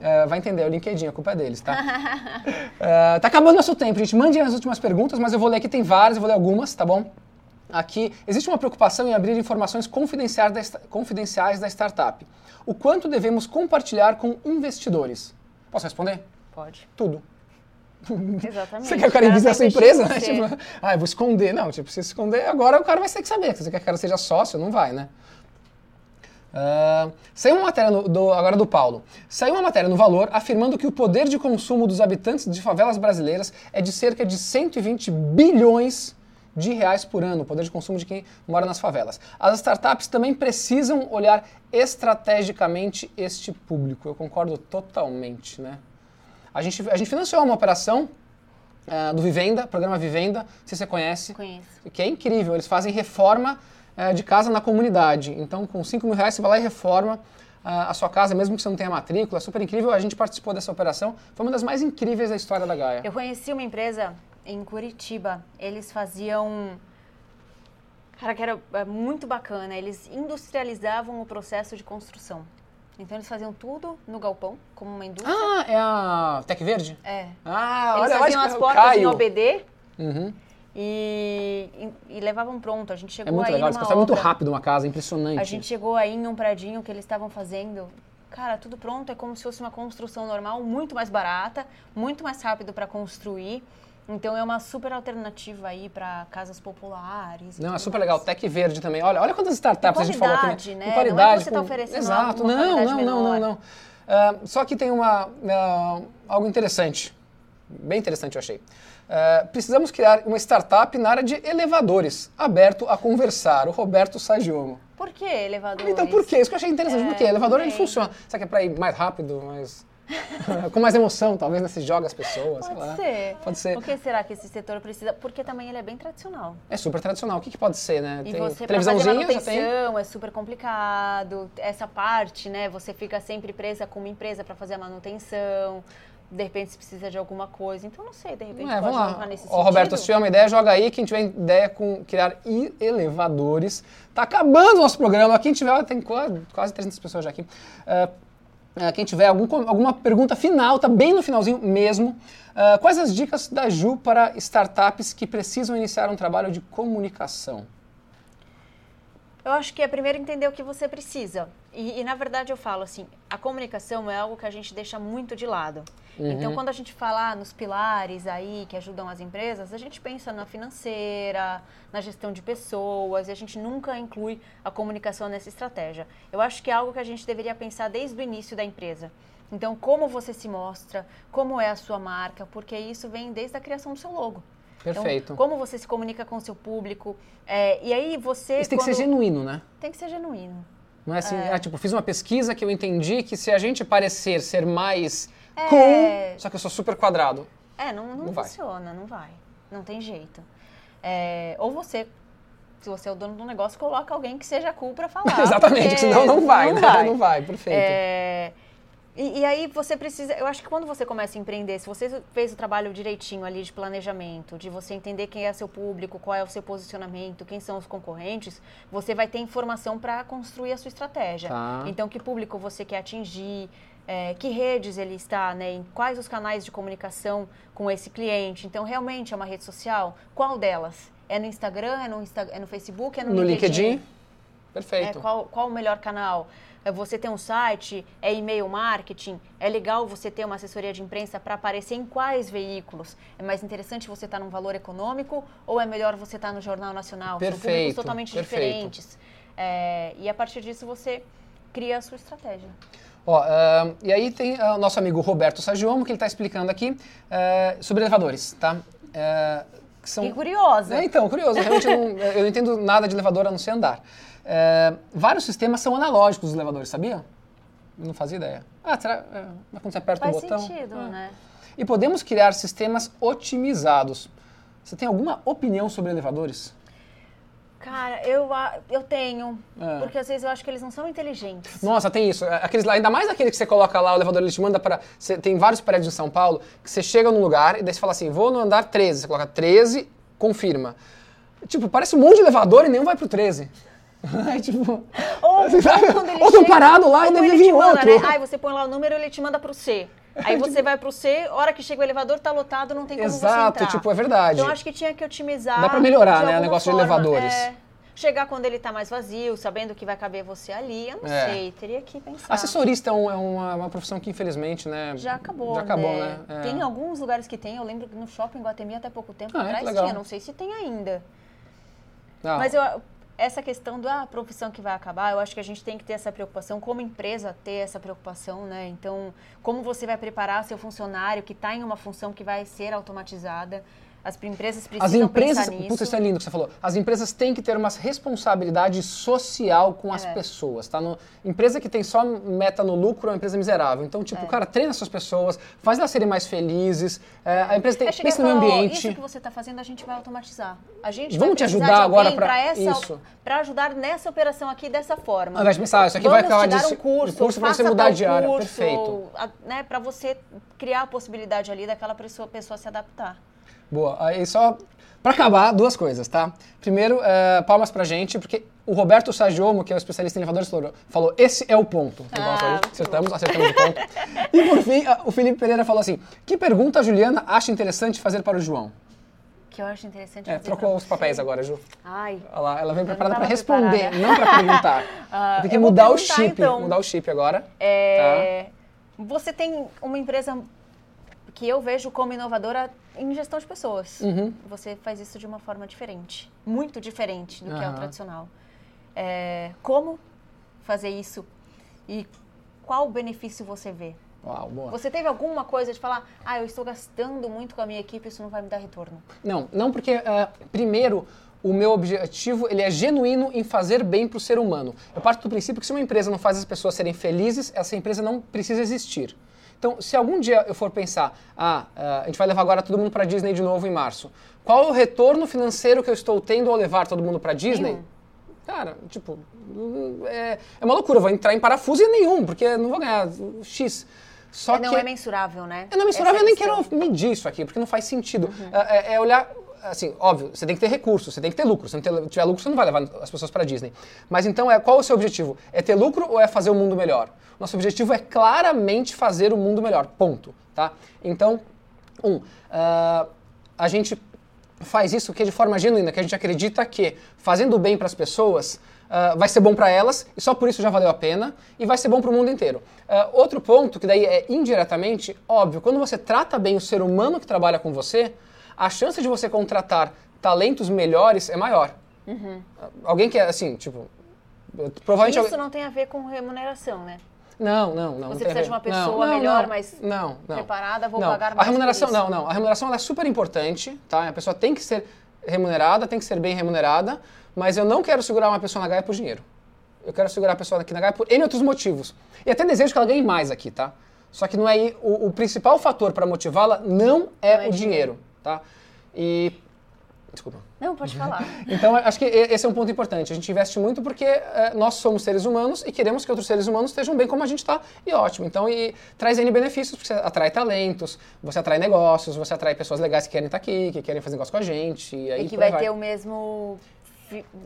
É, vai entender, é o LinkedIn, a culpa é deles, tá? É, tá acabando nosso tempo, gente. Mande as últimas perguntas, mas eu vou ler aqui, tem várias, eu vou ler algumas, tá bom? Aqui, existe uma preocupação em abrir informações confidenciais da, confidenciais da startup. O quanto devemos compartilhar com investidores? Posso responder? Pode. Tudo. Exatamente. Você quer que o cara invista na sua empresa? Né? Tipo, ah, eu vou esconder. Não, tipo, se esconder, agora o cara vai ter que saber. Se você quer que o cara seja sócio, não vai, né? Ah, saiu uma matéria no- do- agora do Paulo. Saiu uma matéria no Valor afirmando que o poder de consumo dos habitantes de favelas brasileiras é de cerca de 120 bilhões de reais por ano, o poder de consumo de quem mora nas favelas. As startups também precisam olhar estrategicamente este público. Eu concordo totalmente, né? A gente, a gente financiou uma operação ah, do Vivenda, programa Vivenda, se você conhece Conheço. que é incrível. Eles fazem reforma eh, de casa na comunidade. Então, com 5 mil reais, você vai lá e reforma ah, a sua casa, mesmo que você não tenha matrícula. Super incrível. A gente participou dessa operação. Foi uma das mais incríveis da história da Gaia. Eu conheci uma empresa em Curitiba. Eles faziam. Cara, que era muito bacana. Eles industrializavam o processo de construção. Então, eles faziam tudo no galpão, como uma indústria. Ah, é a Tec Verde? É. Ah, Eles olha, faziam as o portas em Caio. OBD Uhum. e, e, e levavam pronto. A gente É chegou muito aí legal. Eles constroem muito rápido uma casa, impressionante. A gente chegou aí em um predinho que eles estavam fazendo. Cara, tudo pronto, é como se fosse uma construção normal, muito mais barata, muito mais rápido para construir. Então é uma super alternativa aí para casas populares. Não, é super mais. legal. Tech Verde também. Olha, olha quantas startups a gente falou aqui. qualidade, né? Com Não é que qualidade. você tá oferecendo Exato. com uma não, qualidade não, não, não, não. Ah, só que tem uma, ah, algo interessante. Bem interessante, eu achei. É, precisamos criar uma startup na área de elevadores, aberto a conversar. O Roberto Sagiomo. Por que elevadores? Então, por quê? Isso que eu achei interessante. É, por quê? Elevador ele funciona. Será que é para ir mais rápido, mais... com mais emoção, talvez, né? Se joga as pessoas, Pode ser. Pode ser. O que será que esse setor precisa? Porque também ele é bem tradicional. É super tradicional. O que, que pode ser, né? E Tem você, pra fazer manutenção, é super complicado. Essa parte, né? Você fica sempre presa com uma empresa para fazer a manutenção. De repente, você precisa de alguma coisa. Então, não sei, de repente É, pode vamos lá. nesse Roberto, sentido. se tiver uma ideia, joga aí. Quem tiver ideia com criar elevadores. Tá acabando o nosso programa. Quem tiver, tem quase, quase 300 pessoas já aqui. É, é, quem tiver algum alguma pergunta final, tá bem no finalzinho mesmo. É, quais as dicas da Ju para startups que precisam iniciar um trabalho de comunicação? Eu acho que é primeiro entender o que você precisa. E, e, na verdade eu falo assim, a comunicação é algo que a gente deixa muito de lado. Então quando a gente fala ah, nos pilares aí que ajudam as empresas, a gente pensa na financeira, na gestão de pessoas, e a gente nunca inclui a comunicação nessa estratégia. Eu acho que é algo que a gente deveria pensar desde o início da empresa. Então como você se mostra, como é a sua marca, porque isso vem desde a criação do seu logo. Perfeito. Então, como você se comunica com o seu público. é, e aí você. Isso tem que ser quando- genuíno, né? Tem que ser genuíno. Não é assim, ah, tipo, fiz uma pesquisa que eu entendi que se a gente parecer ser mais É. cool, só que eu sou super quadrado. É, não, não, Não vai. funciona, não vai. Não tem jeito. É, ou você, se você é o dono do negócio, coloca alguém que seja cool pra falar. Exatamente, senão não vai, não né? vai. Não vai, perfeito. É, e, e aí você precisa, eu acho que quando você começa a empreender, se você fez o trabalho direitinho ali de planejamento, de você entender quem é seu público, qual é o seu posicionamento, quem são os concorrentes, você vai ter informação para construir a sua estratégia. Tá. Então, que público você quer atingir, é, que redes ele está, né, em quais os canais de comunicação com esse cliente. Então, realmente é uma rede social? Qual delas? É no Instagram, é no, Insta, é no Facebook, é no, no LinkedIn, é, perfeito. qual, qual o melhor canal? É você ter um site? É e-mail marketing? É legal você ter uma assessoria de imprensa para aparecer em quais veículos? É mais interessante você estar num valor econômico ou é melhor você estar no Jornal Nacional? São Perfeito, públicos totalmente perfeito. diferentes. É, e a partir disso você cria a sua estratégia. Ó, ah, e aí tem ah, o nosso amigo Roberto Sagiomo, que ele está explicando aqui ah, sobre elevadores, tá? Ah, que são... Que! É, então, curioso, realmente eu não, eu não entendo nada de elevador a não ser andar. É, vários sistemas são analógicos dos elevadores, sabia? Eu Não fazia ideia. Ah, será? É, mas quando você aperta Faz o botão. sentido, Ah. né? E podemos criar sistemas otimizados. Você tem alguma opinião sobre elevadores? Cara, eu, eu tenho. É. Porque às vezes eu acho que eles não são inteligentes. Nossa, tem isso. Aqueles lá, ainda mais aquele que você coloca lá, o elevador ele te manda para. Tem vários prédios em São Paulo que você chega num lugar e daí você fala assim: vou no andar 13. Você coloca 13, confirma. Tipo, parece um monte de elevador e nenhum vai pro 13. Aí, tipo. Ou, ou ele Ou tô chega- parado lá e ou deve vir manda, outro. Né? Aí você põe lá o número e ele te manda pro C. Aí você vai pro C, hora que chega o elevador tá lotado, não tem como você Exato, entrar. tipo, é verdade. Então acho que tinha que otimizar. Dá pra melhorar, de né, o negócio de forma. elevadores. É, chegar quando ele tá mais vazio, sabendo que vai caber você ali, eu não É. sei, teria que pensar. Assessorista é, um- é uma, uma profissão que, infelizmente, né? Já acabou, Já acabou, né? né? É. Tem alguns lugares que tem, eu lembro que no shopping Guatemi até pouco tempo Ah, é? Atrás tinha, não sei se tem ainda. Ah, Mas eu, essa questão da profissão que vai acabar, eu acho que a gente tem que ter essa preocupação, como empresa ter essa preocupação, né? Então, como você vai preparar seu funcionário que está em uma função que vai ser automatizada? As empresas precisam As empresas, pensar nisso. puta, isso é lindo que você falou. As empresas têm que ter uma responsabilidade social com as É. pessoas, tá? No, empresa que tem só meta no lucro é uma empresa miserável. Então, tipo, É. cara, treina suas pessoas, faz elas serem mais felizes. é, a empresa tem que chegar pensa e no ambiente. Isso que você está fazendo, a gente vai automatizar. A gente Vamos vai te ajudar de agora essa, isso. para ajudar nessa operação aqui dessa forma. Ao invés de pensar, isso aqui Vamos vai acabar de um curso, um curso pra você mudar de área. Perfeito. né, para você criar a possibilidade ali daquela pessoa, pessoa se adaptar. Boa. Aí só pra acabar, duas coisas, tá? Primeiro, é, palmas pra gente, porque o Roberto Sagiomo, que é o especialista em elevadores, falou, esse é o ponto. Tá Ah, muito acertamos, acertamos o ponto. E por fim, o Felipe Pereira falou assim, que pergunta a Juliana acha interessante fazer para o João? Que eu acho interessante É, fazer trocou pra os você. papéis agora, Ju. Ai, Olha lá, ela vem preparada para tava responder, preparada. não para perguntar. Ah, Tem que eu vou mudar o perguntar, chip, então. mudar o chip agora. É, Você tem uma empresa que eu vejo como inovadora em gestão de pessoas. Uhum. Você faz isso de uma forma diferente, muito diferente do que é o tradicional. É, como fazer isso e qual benefício você vê? Uau. Você teve alguma coisa de falar, ah, eu estou gastando muito com a minha equipe, isso não vai me dar retorno? Não, não porque, uh, primeiro, o meu objetivo ele é genuíno em fazer bem para o ser humano. Eu parto do princípio que se uma empresa não faz as pessoas serem felizes, essa empresa não precisa existir. Então, se algum dia eu for pensar, ah, uh, a gente vai levar agora todo mundo para Disney de novo em março, qual é o retorno financeiro que eu estou tendo ao levar todo mundo para Disney? Nenhum. Cara, tipo, é, é, uma loucura, eu vou entrar em parafuso e nenhum, porque não vou ganhar X. Só não que, é mensurável, né? É não é mensurável, eu nem quero medir isso aqui, porque não faz sentido. Uhum. É, é, olhar, assim, óbvio, você tem que ter recursos, você tem que ter lucro. Se não tiver lucro, você não vai levar as pessoas para Disney. Mas então, é, qual o seu objetivo? É ter lucro ou é fazer o mundo melhor? Nosso objetivo é claramente fazer o mundo melhor, ponto. Tá? Então, um, uh, a gente faz isso que é de forma genuína, que a gente acredita que fazendo bem para as pessoas uh, vai ser bom para elas e só por isso já valeu a pena e vai ser bom para o mundo inteiro. Uh, outro ponto, que daí é indiretamente, óbvio, quando você trata bem o ser humano que trabalha com você, a chance de você contratar talentos melhores é maior. Uhum. Alguém que é assim, tipo. Provavelmente Isso não tem a ver com remuneração, né? Não, não, não. Você não precisa de uma pessoa não, melhor, não, mais não, preparada, vou não. pagar mais. A remuneração, não, não. A remuneração é super importante, tá? A pessoa tem que ser remunerada, tem que ser bem remunerada, mas eu não quero segurar uma pessoa na Gaia por dinheiro. Eu quero segurar a pessoa aqui na Gaia por N outros motivos. E até desejo que ela ganhe mais aqui, tá? Só que não é o, o principal fator para motivá-la não é não o é dinheiro, dinheiro, tá? E Desculpa. Não, pode falar. então, acho que esse é um ponto importante. A gente investe muito porque é, nós somos seres humanos e queremos que outros seres humanos estejam bem como a gente está, e ótimo. Então, e traz N benefícios, porque você atrai talentos, você atrai negócios, você atrai pessoas legais que querem estar aqui, que querem fazer negócio com a gente. E, aí, e que vai, vai ter o mesmo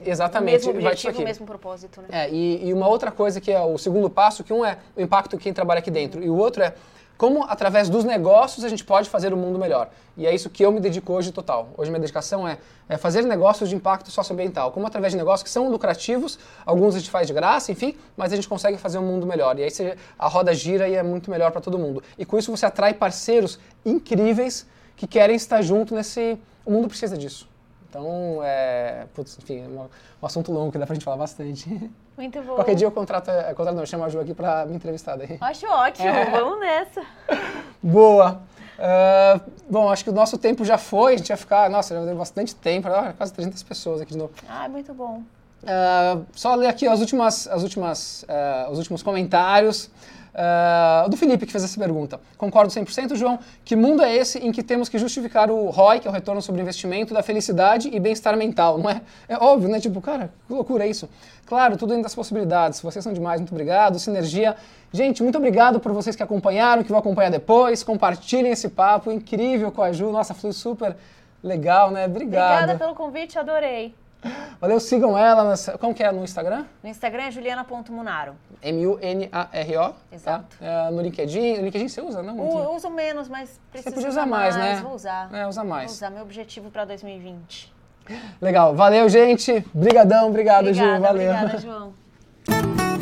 Exatamente, o mesmo objetivo, o mesmo propósito, né? É, e, e, uma outra coisa que é o segundo passo, que um é o impacto de quem trabalha aqui dentro, e o outro é como através dos negócios a gente pode fazer o mundo melhor. E é isso que eu me dedico hoje total. Hoje minha dedicação é, é fazer negócios de impacto socioambiental. Como através de negócios que são lucrativos, alguns a gente faz de graça, enfim, mas a gente consegue fazer um mundo melhor. E aí você, a roda gira e é muito melhor para todo mundo. E com isso você atrai parceiros incríveis que querem estar junto nesse... O mundo precisa disso. Então, é, putz, enfim, é um assunto longo que dá pra gente falar bastante. Muito bom. Qualquer dia eu contrato, eu contrato não, eu chamo a Ju aqui pra me entrevistar daí. Acho ótimo, é. vamos nessa. Boa. Uh, bom, acho que o nosso tempo já foi, a gente ia ficar, nossa, já deu bastante tempo, quase 300 pessoas aqui de novo. Ah, muito bom. Uh, só ler aqui as últimas, as últimas, uh, os últimos comentários. Uh, do Felipe que fez essa pergunta. Concordo 100%, João. Que mundo é esse em que temos que justificar o ROI, que é o retorno sobre investimento, da felicidade e bem-estar mental, não é? É óbvio, né? Tipo, cara, que loucura é isso. Claro, tudo dentro das possibilidades. Vocês são demais, muito obrigado. Sinergia. Gente, muito obrigado por vocês que acompanharam, que vão acompanhar depois. Compartilhem esse papo incrível com a Ju. Nossa, foi super legal, né? Obrigado. Obrigada pelo convite, adorei. Valeu, sigam ela. Nas, como que é no Instagram? No Instagram é juliana.munaro. M-U-N-A-R-O. Tá? Exato. Tá? É, no LinkedIn, no LinkedIn você usa, não? Muito. Eu uso menos, mas preciso Você podia usar mais, mais, né? Vou usar. É, usar mais. Vou usar meu objetivo para 2020. Legal. Valeu, gente. Brigadão. Obrigado, Obrigada, Ju. Valeu. Obrigada, João.